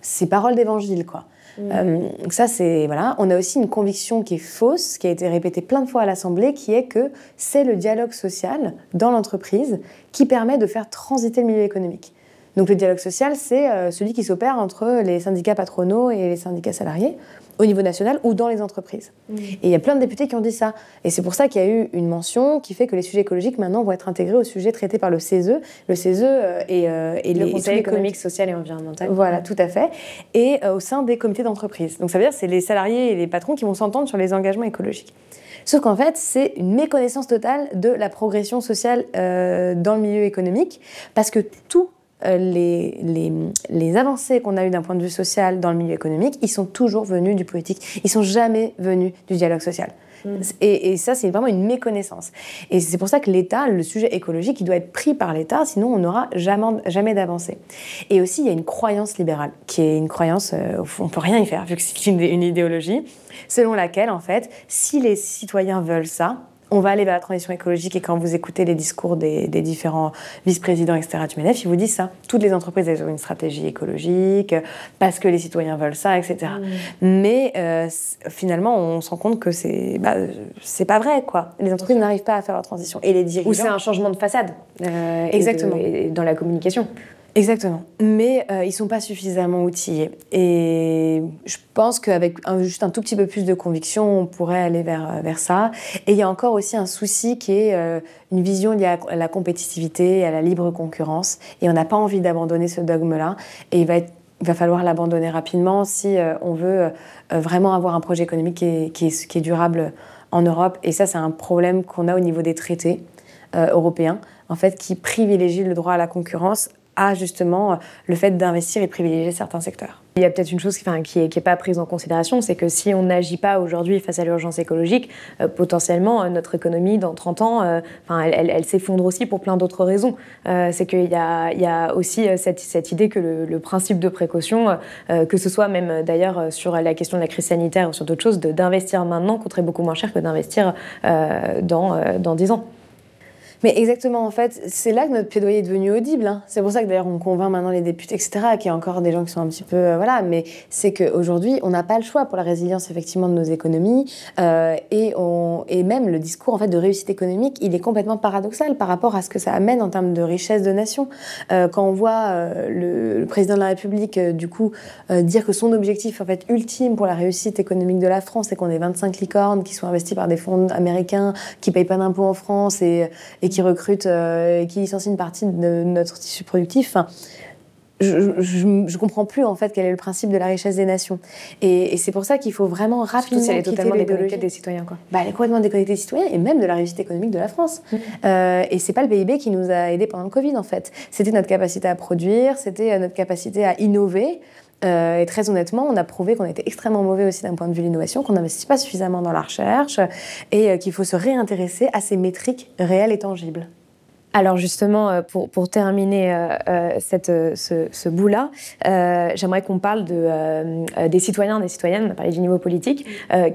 c'est parole d'évangile, quoi. Mm. Euh, ça, c'est voilà. On a aussi une conviction qui est fausse, qui a été répétée plein de fois à l'Assemblée, qui est que c'est le dialogue social dans l'entreprise qui permet de faire transiter le milieu économique. Donc le dialogue social, c'est euh, celui qui s'opère entre les syndicats patronaux et les syndicats salariés au niveau national ou dans les entreprises. Mm. Et il y a plein de députés qui ont dit ça. Et c'est pour ça qu'il y a eu une mention qui fait que les sujets écologiques maintenant vont être intégrés aux sujets traités par le CESE. Le CESE euh, et, euh, et le Conseil économique, social et environnemental. Voilà, tout à fait. Et euh, au sein des comités d'entreprise. Donc ça veut dire que c'est les salariés et les patrons qui vont s'entendre sur les engagements écologiques. Sauf qu'en fait, c'est une méconnaissance totale de la progression sociale dans le milieu économique, parce que tout euh, les, les, les, avancées qu'on a eues d'un point de vue social dans le milieu économique, ils sont toujours venus du politique. Ils sont jamais venus du dialogue social. Mm. Et, et, ça, c'est vraiment une méconnaissance. Et c'est pour ça que l'État, le sujet écologique, il doit être pris par l'État, sinon on n'aura jamais, jamais d'avancée. Et aussi, il y a une croyance libérale, qui est une croyance, euh, on peut rien y faire, vu que c'est une, une idéologie, selon laquelle, en fait, si les citoyens veulent ça, on va aller vers la transition écologique et quand vous écoutez les discours des, différents vice-présidents, etc., du MEDEF, ils vous disent ça. Toutes les entreprises, elles ont une stratégie écologique parce que les citoyens veulent ça, etc. Mm. Mais euh, finalement, on se rend compte que c'est bah, c'est pas vrai, quoi. Les entreprises n'arrivent pas à faire leur transition. Et les dirigeants... Ou c'est un changement de façade. Euh, Exactement. et dans la communication. Exactement. Mais euh, ils sont pas suffisamment outillés. Et je pense qu'avec juste un tout petit peu plus de conviction, on pourrait aller vers, euh, vers ça. Et il y a encore aussi un souci qui est euh, une vision liée à la compétitivité à la libre concurrence. Et on n'a pas envie d'abandonner ce dogme-là. Et il va, il va falloir l'abandonner rapidement si on veut vraiment avoir un projet économique qui est, qui est, qui est durable en Europe. Et ça, c'est un problème qu'on a au niveau des traités européens, en fait, qui privilégient le droit à la concurrence à justement le fait d'investir et privilégier certains secteurs. Il y a peut-être une chose qui n'est est, pas prise en considération, c'est que si on n'agit pas aujourd'hui face à l'urgence écologique, euh, potentiellement euh, notre économie dans 30 ans, euh, elle, s'effondre aussi pour plein d'autres raisons. c'est qu'il y y a aussi cette, idée que le, le, principe de précaution, que ce soit même d'ailleurs sur la question de la crise sanitaire ou sur d'autres choses, d'investir maintenant coûterait beaucoup moins cher que d'investir dans, dans 10 ans. Mais exactement, en fait, c'est là que notre plaidoyer est devenu audible. Hein. C'est pour ça que d'ailleurs on convainc maintenant les députés, etc., qu'il y a encore des gens qui sont un petit peu... Euh, voilà, mais c'est qu'aujourd'hui, on n'a pas le choix pour la résilience, effectivement, de nos économies. Euh, et, on, et même le discours, en fait, de réussite économique, il est complètement paradoxal par rapport à ce que ça amène en termes de richesse de nation. Euh, quand on voit le, président de la République, du coup, dire que son objectif, en fait, ultime pour la réussite économique de la France, c'est qu'on ait 25 licornes qui sont investis par des fonds américains, qui payent pas d'impôts en France et, et qui recrutent euh, et qui licencient une partie de notre tissu productif. Enfin, je, je, comprends plus en fait quel est le principe de la richesse des nations. Et, c'est pour ça qu'il faut vraiment rapidement si elle est totalement déconnectée des citoyens. Quoi. Bah, elle est complètement déconnectée des citoyens et même de la réussite économique de la France. Mmh. Euh, et c'est pas le PIB qui nous a aidés pendant le Covid en fait. C'était notre capacité à produire, c'était euh, notre capacité à innover. Euh, et très honnêtement, on a prouvé qu'on était extrêmement mauvais aussi d'un point de vue de l'innovation, qu'on n'investit pas suffisamment dans la recherche et euh, qu'il faut se réintéresser à ces métriques réelles et tangibles. Alors justement, euh, pour, pour terminer euh, euh, cette, ce, ce bout-là, j'aimerais qu'on parle de, des citoyens, des citoyennes, on a parlé du niveau politique.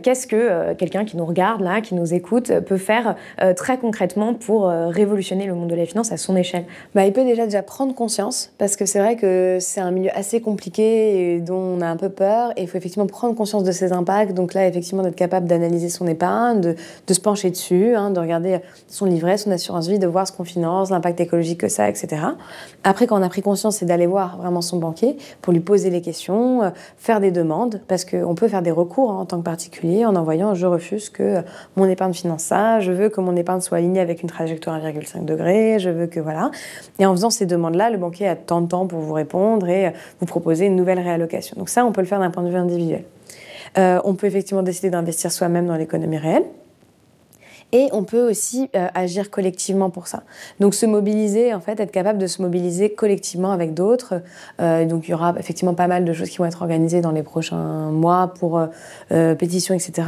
Qu'est-ce que quelqu'un qui nous regarde là, qui nous écoute, peut faire très concrètement pour révolutionner le monde de la finance à son échelle? Bah, Il peut déjà déjà prendre conscience, parce que c'est vrai que c'est un milieu assez compliqué et dont on a un peu peur, et il faut effectivement prendre conscience de ses impacts. Donc là, effectivement, d'être capable d'analyser son épargne, de, de, se pencher dessus, hein, de regarder son livret, son assurance vie, de voir ce qu'on finance l'impact écologique que ça, etc. Après, quand on a pris conscience, c'est d'aller voir vraiment son banquier pour lui poser les questions, euh, faire des demandes, parce qu'on peut faire des recours hein, en tant que particulier en envoyant je refuse que mon épargne finance ça, je veux que mon épargne soit alignée avec une trajectoire 1,5 degré, je veux que voilà. Et en faisant ces demandes-là, le banquier a tant de temps pour vous répondre et euh, vous proposer une nouvelle réallocation. Donc ça, on peut le faire d'un point de vue individuel. Euh, on peut effectivement décider d'investir soi-même dans l'économie réelle. Et on peut aussi euh, agir collectivement pour ça. Donc se mobiliser, en fait, être capable de se mobiliser collectivement avec d'autres. Euh, donc il y aura effectivement pas mal de choses qui vont être organisées dans les prochains mois pour euh, pétitions, etc.,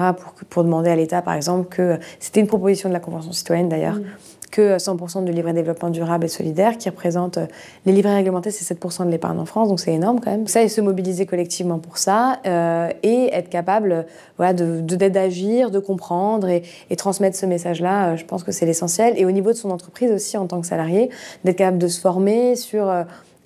pour, demander à l'État, par exemple, que c'était une proposition de la Convention citoyenne d'ailleurs. Mmh que 100% du livret développement durable et solidaire, qui représente euh, les livrets réglementés, c'est 7% de l'épargne en France, donc c'est énorme quand même. Ça, et se mobiliser collectivement pour ça, euh, et être capable voilà, de, d'agir, de comprendre et, et transmettre ce message-là, euh, je pense que c'est l'essentiel. Et au niveau de son entreprise aussi, en tant que salarié, d'être capable de se former sur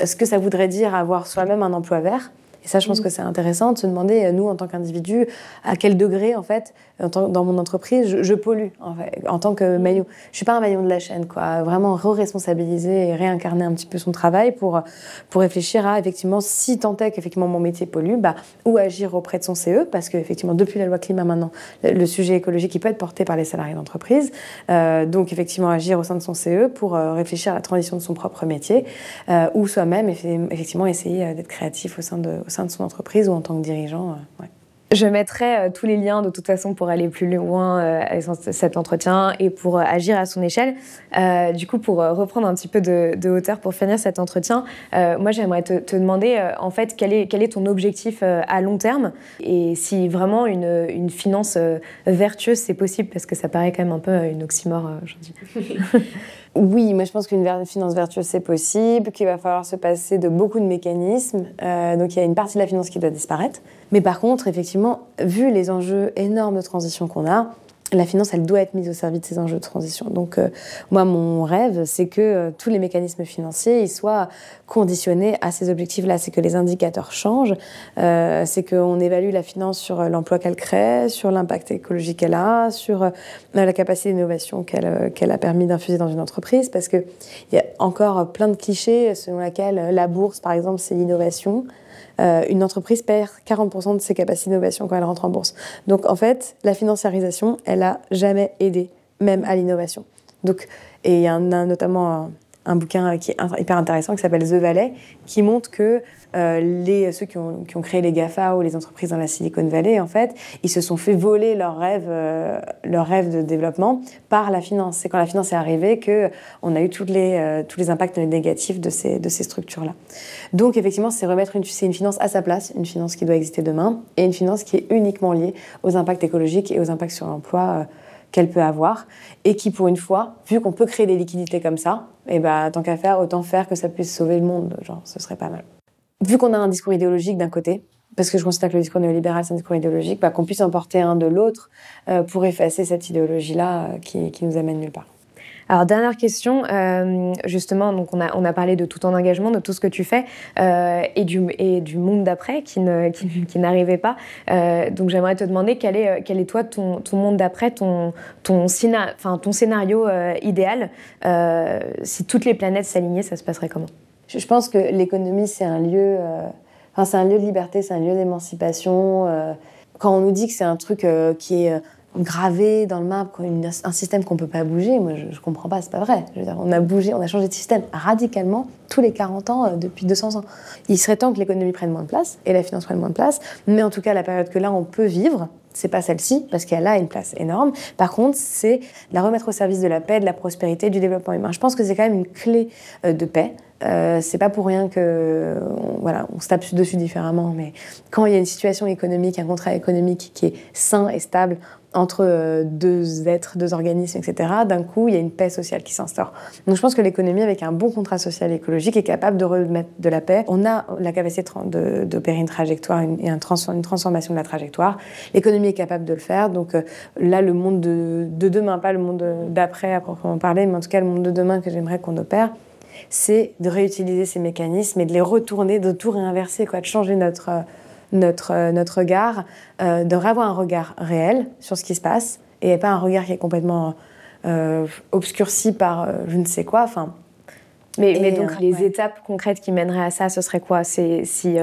ce que ça voudrait dire avoir soi-même un emploi vert. Et ça, je pense mm. que c'est intéressant de se demander, nous, en tant qu'individu, à quel degré, en fait, dans mon entreprise, je, pollue, en, fait, en, tant que maillon. Je suis pas un maillon de la chaîne, quoi. Vraiment re-responsabiliser et réincarner un petit peu son travail pour, pour réfléchir à, effectivement, si tant est qu'effectivement mon métier pollue, bah, ou agir auprès de son CE, parce qu'effectivement, depuis la loi climat maintenant, le, sujet écologique, il peut être porté par les salariés d'entreprise. Euh, donc, effectivement, agir au sein de son CE pour euh, réfléchir à la transition de son propre métier, euh, ou soi-même, effectivement, essayer d'être créatif au sein de, au sein de son entreprise ou en tant que dirigeant. Euh, Je mettrai euh, tous les liens de toute façon pour aller plus loin euh, avec cet entretien et pour agir à son échelle. du coup, pour reprendre un petit peu de, hauteur pour finir cet entretien, moi j'aimerais te, demander en fait quel est, ton objectif à long terme et si vraiment une, une finance vertueuse c'est possible parce que ça paraît quand même un peu une oxymore aujourd'hui. Oui, moi je pense qu'une finance vertueuse c'est possible, qu'il va falloir se passer de beaucoup de mécanismes. Euh, donc il y a une partie de la finance qui doit disparaître. Mais par contre, effectivement, vu les enjeux énormes de transition qu'on a, la finance, elle doit être mise au service de ces enjeux de transition. Donc, euh, moi, mon rêve, c'est que euh, tous les mécanismes financiers ils soient conditionnés à ces objectifs-là. C'est que les indicateurs changent, euh, c'est qu'on évalue la finance sur l'emploi qu'elle crée, sur l'impact écologique qu'elle a, sur la capacité d'innovation qu'elle a permis d'infuser dans une entreprise. Parce qu'il y a encore plein de clichés selon lesquels la bourse, par exemple, c'est l'innovation. Euh, une entreprise perd 40% de ses capacités d'innovation quand elle rentre en bourse. Donc en fait, la financiarisation, elle a jamais aidé, même à l'innovation. Donc, et il y en a notamment un bouquin qui est hyper intéressant qui s'appelle The Valley, qui montre que euh, les, ceux qui ont, créé les GAFA ou les entreprises dans la Silicon Valley, en fait, ils se sont fait voler leur rêve, euh, de développement par la finance. C'est quand la finance est arrivée qu'on a eu toutes les, euh, tous les impacts négatifs de ces, structures-là. Donc, effectivement, c'est remettre une, une finance à sa place, une finance qui doit exister demain, et une finance qui est uniquement liée aux impacts écologiques et aux impacts sur l'emploi qu'elle peut avoir et qui, pour une fois, vu qu'on peut créer des liquidités comme ça, et eh ben, tant qu'à faire, autant faire que ça puisse sauver le monde. Genre, ce serait pas mal. Vu qu'on a un discours idéologique d'un côté, parce que je considère que le discours néolibéral, c'est un discours idéologique, bah, qu'on puisse en porter un de l'autre euh, pour effacer cette idéologie-là euh, qui, qui nous amène nulle part. Alors dernière question, euh, justement, donc on a, on a parlé de tout ton engagement, de tout ce que tu fais et, du, et du monde d'après qui, ne, qui, n'arrivait pas. Donc j'aimerais te demander quel est, quel est toi ton, ton monde d'après, ton, ton, ton scénario idéal. si toutes les planètes s'alignaient, ça se passerait comment? Je, pense que l'économie, c'est un lieu... Enfin, c'est un lieu de liberté, c'est un lieu d'émancipation. quand on nous dit que c'est un truc qui est gravé dans le marbre, un système qu'on peut pas bouger. Moi, je, je comprends pas, c'est pas vrai. On a bougé, on a changé de système radicalement tous les 40 ans euh, depuis 200 ans. Il serait temps que l'économie prenne moins de place et la finance prenne moins de place. Mais en tout cas, la période que là on peut vivre, c'est pas celle-ci parce qu'elle a une place énorme. Par contre, c'est la remettre au service de la paix, de la prospérité, du développement humain. Je pense que c'est quand même une clé euh, de paix. Euh, c'est pas pour rien que voilà, on se tape dessus différemment, mais quand il y a une situation économique, un contrat économique qui est sain et stable entre euh, deux êtres, deux organismes, etc., d'un coup, il y a une paix sociale qui s'instaure. Donc je pense que l'économie, avec un bon contrat social et écologique, est capable de remettre de la paix. On a la capacité d'opérer une trajectoire et une, transformation de la trajectoire. L'économie est capable de le faire. Donc euh, là, le monde de, demain, pas le monde d'après à proprement parler, mais en tout cas le monde de demain que j'aimerais qu'on opère, c'est de réutiliser ces mécanismes et de les retourner, de tout réinverser, quoi, de changer notre notre, euh, notre regard, euh, de un regard réel sur ce qui se passe et pas un regard qui est complètement euh, obscurci par euh, je ne sais quoi. Enfin, mais, mais, donc les étapes concrètes qui mèneraient à ça, ce serait quoi? C'est si,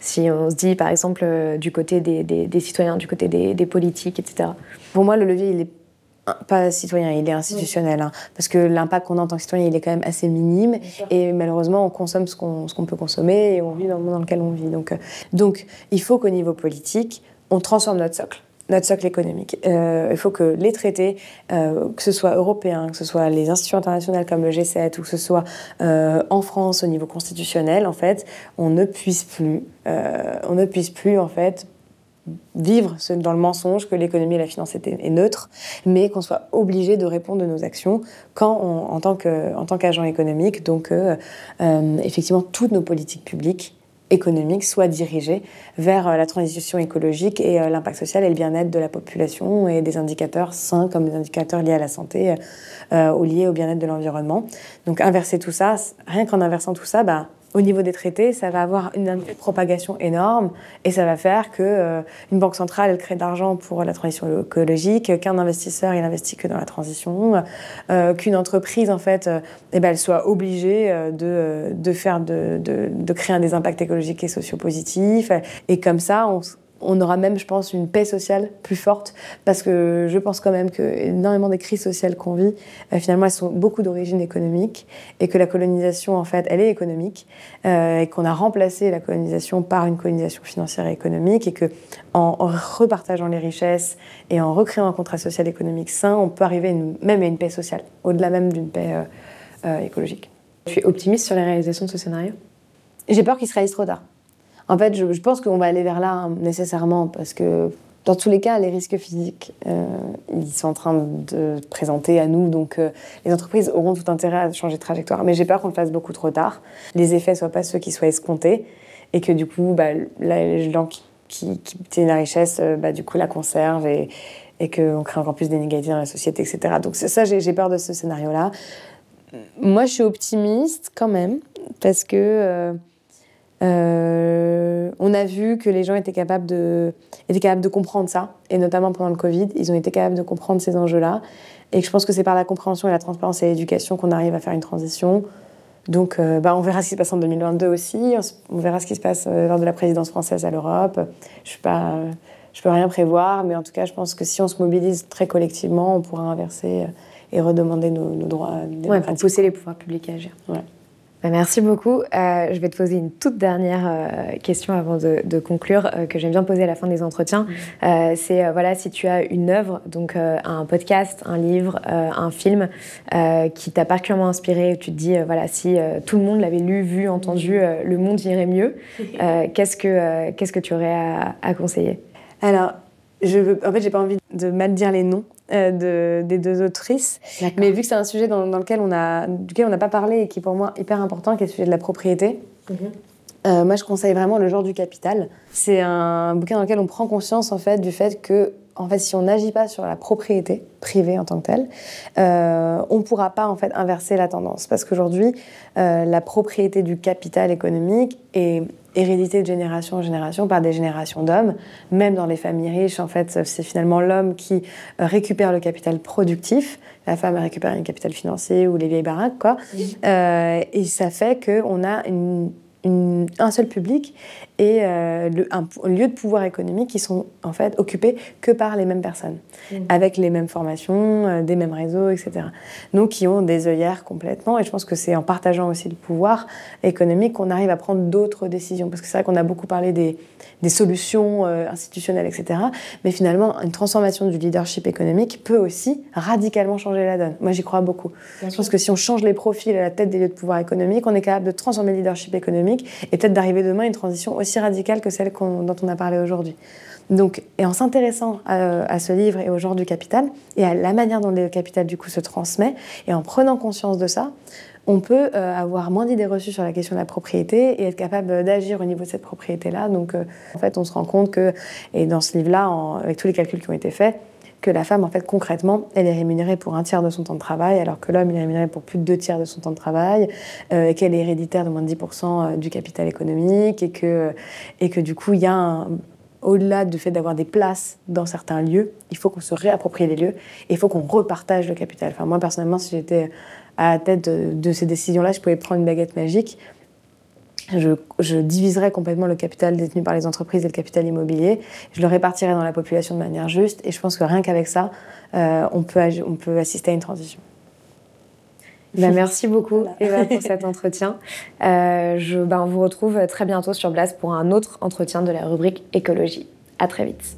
si on se dit par exemple du côté des, des, des, citoyens, du côté des, des politiques, etc. Pour moi, le levier, il est pas citoyen, il est institutionnel. Hein, parce que l'impact qu'on a en tant que citoyen, il est quand même assez minime. Et malheureusement, on consomme ce qu'on peut consommer et on vit dans le monde dans lequel on vit. Donc, euh, donc il faut qu'au niveau politique, on transforme notre socle. notre socle économique. Euh, il faut que les traités, euh, que ce soit européens, que ce soit les institutions internationales comme le G7 ou que ce soit euh, en France au niveau constitutionnel, en fait, on ne puisse plus, on ne puisse plus en fait vivre dans le mensonge que l'économie et la finance est, neutre, mais qu'on soit obligé de répondre de nos actions quand en tant qu'agent économique. Donc, effectivement, toutes nos politiques publiques économique soit dirigée vers euh, la transition écologique et euh, l'impact social et le bien-être de la population et des indicateurs sains comme des indicateurs liés à la santé euh, ou liés au bien-être de l'environnement. Donc inverser tout ça, rien qu'en inversant tout ça, bah, au niveau des traités, ça va avoir une propagation énorme et ça va faire que euh, une banque centrale elle crée de l'argent pour la transition écologique, qu'un investisseur il investit que dans la transition, euh, qu'une entreprise en fait, euh, eh ben, elle soit obligée de, de faire de, de, créer des impacts écologiques et sociaux positifs. Et comme ça on on aura même, je pense, une paix sociale plus forte, parce que je pense quand même que énormément des crises sociales qu'on vit, euh, finalement, elles sont beaucoup d'origine économique, et que la colonisation, en fait, elle est économique, euh, et qu'on a remplacé la colonisation par une colonisation financière et économique, et que en, repartageant les richesses et en recréant un contrat social économique sain, on peut arriver même à une paix sociale, au-delà même d'une paix euh, écologique. Tu es optimiste sur la réalisation de ce scénario? J'ai peur qu'il se réalise trop tard. En fait, je, pense qu'on va aller vers là hein, nécessairement parce que dans tous les cas, les risques physiques, euh, ils sont en train de présenter à nous, donc euh, les entreprises auront tout intérêt à changer de trajectoire. Mais j'ai peur qu'on le fasse beaucoup trop tard, les effets ne soient pas ceux qui soient escomptés, et que du coup, bah, les gens qui, qui la richesse, euh, bah, du coup, la conservent et, et qu'on crée encore plus d'inégalités dans la société, etc. Donc ça, j'ai peur de ce scénario-là. Moi, je suis optimiste quand même, parce que euh, on a vu que les gens étaient capables, de, étaient capables de comprendre ça, et notamment pendant le Covid, ils ont été capables de comprendre ces enjeux-là. Et je pense que c'est par la compréhension et la transparence et l'éducation qu'on arrive à faire une transition. Donc, euh, bah, on verra ce qui se passe en 2022 aussi. On, verra ce qui se passe euh, lors de la présidence française à l'Europe. Je ne pas, je peux rien prévoir, mais en tout cas, je pense que si on se mobilise très collectivement, on pourra inverser et redemander nos, droits. Ouais, pour pousser les pouvoirs publics à agir. Ouais. Bah, merci beaucoup. Euh, je vais te poser une toute dernière euh, question avant de, conclure, euh, que j'aime bien poser à la fin des entretiens. C'est voilà, si tu as une œuvre, donc un podcast, un livre, un film qui t'a particulièrement inspiré, tu te dis voilà, si tout le monde l'avait lu, vu, entendu, le monde irait mieux. qu'est-ce que qu'est-ce que tu aurais à, à conseiller? Alors, je veux, en fait, j'ai pas envie de mal dire les noms. Euh, de, des deux autrices. Mais vu que c'est un sujet dans, lequel on a, duquel on n'a pas parlé et qui est pour moi hyper important, qui est le sujet de la propriété, mhm. euh, moi je conseille vraiment Le genre du capital. C'est un bouquin dans lequel on prend conscience en fait du fait que en fait, si on n'agit pas sur la propriété privée en tant que telle, euh, on ne pourra pas en fait inverser la tendance. Parce qu'aujourd'hui, la propriété du capital économique est hérédité de génération en génération par des générations d'hommes. Même dans les familles riches, en fait, c'est finalement l'homme qui euh, récupère le capital productif. La femme récupère le capital financier ou les vieilles baraques, quoi. Euh, et ça fait qu'on a une un seul public et euh, un, lieu de pouvoir économique qui sont en fait occupés que par les mêmes personnes, mmh. avec les mêmes formations, euh, des mêmes réseaux, etc. Donc qui ont des œillères complètement. Et je pense que c'est en partageant aussi le pouvoir économique qu'on arrive à prendre d'autres décisions. Parce que c'est vrai qu'on a beaucoup parlé des, des solutions euh, institutionnelles, etc. Mais finalement, une transformation du leadership économique peut aussi radicalement changer la donne. Moi, j'y crois beaucoup. je pense que si on change les profils à la tête des lieux de pouvoir économique, on est capable de transformer le leadership économique et peut-être d'arriver demain à une transition aussi radicale que celle dont on a parlé aujourd'hui. Donc, en s'intéressant à, ce livre et au genre du capital et à la manière dont le capital du coup se transmet et en prenant conscience de ça, on peut euh, avoir moins d'idées reçues sur la question de la propriété et être capable d'agir au niveau de cette propriété-là. Donc, euh, en fait, on se rend compte que, et dans ce livre-là, avec tous les calculs qui ont été faits, que la femme, en fait, concrètement, elle est rémunérée pour un tiers de son temps de travail, alors que l'homme, il est rémunéré pour plus de deux tiers de son temps de travail, euh, et qu'elle est héréditaire de moins de 10% du capital économique, et que, et que du coup, il y a un, au-delà du fait d'avoir des places dans certains lieux, il faut qu'on se réapproprie les lieux et il faut qu'on repartage le capital. Enfin, moi, personnellement, si j'étais à la tête de, ces décisions-là, je pouvais prendre une baguette magique. Je, diviserais complètement le capital détenu par les entreprises et le capital immobilier. Je le répartirais dans la population de manière juste. Et je pense que rien qu'avec ça, euh, on, peut, on peut assister à une transition. Ben, merci beaucoup Eva pour cet entretien. Euh, je, ben, on vous retrouve très bientôt sur Blast pour un autre entretien de la rubrique écologie. À très vite.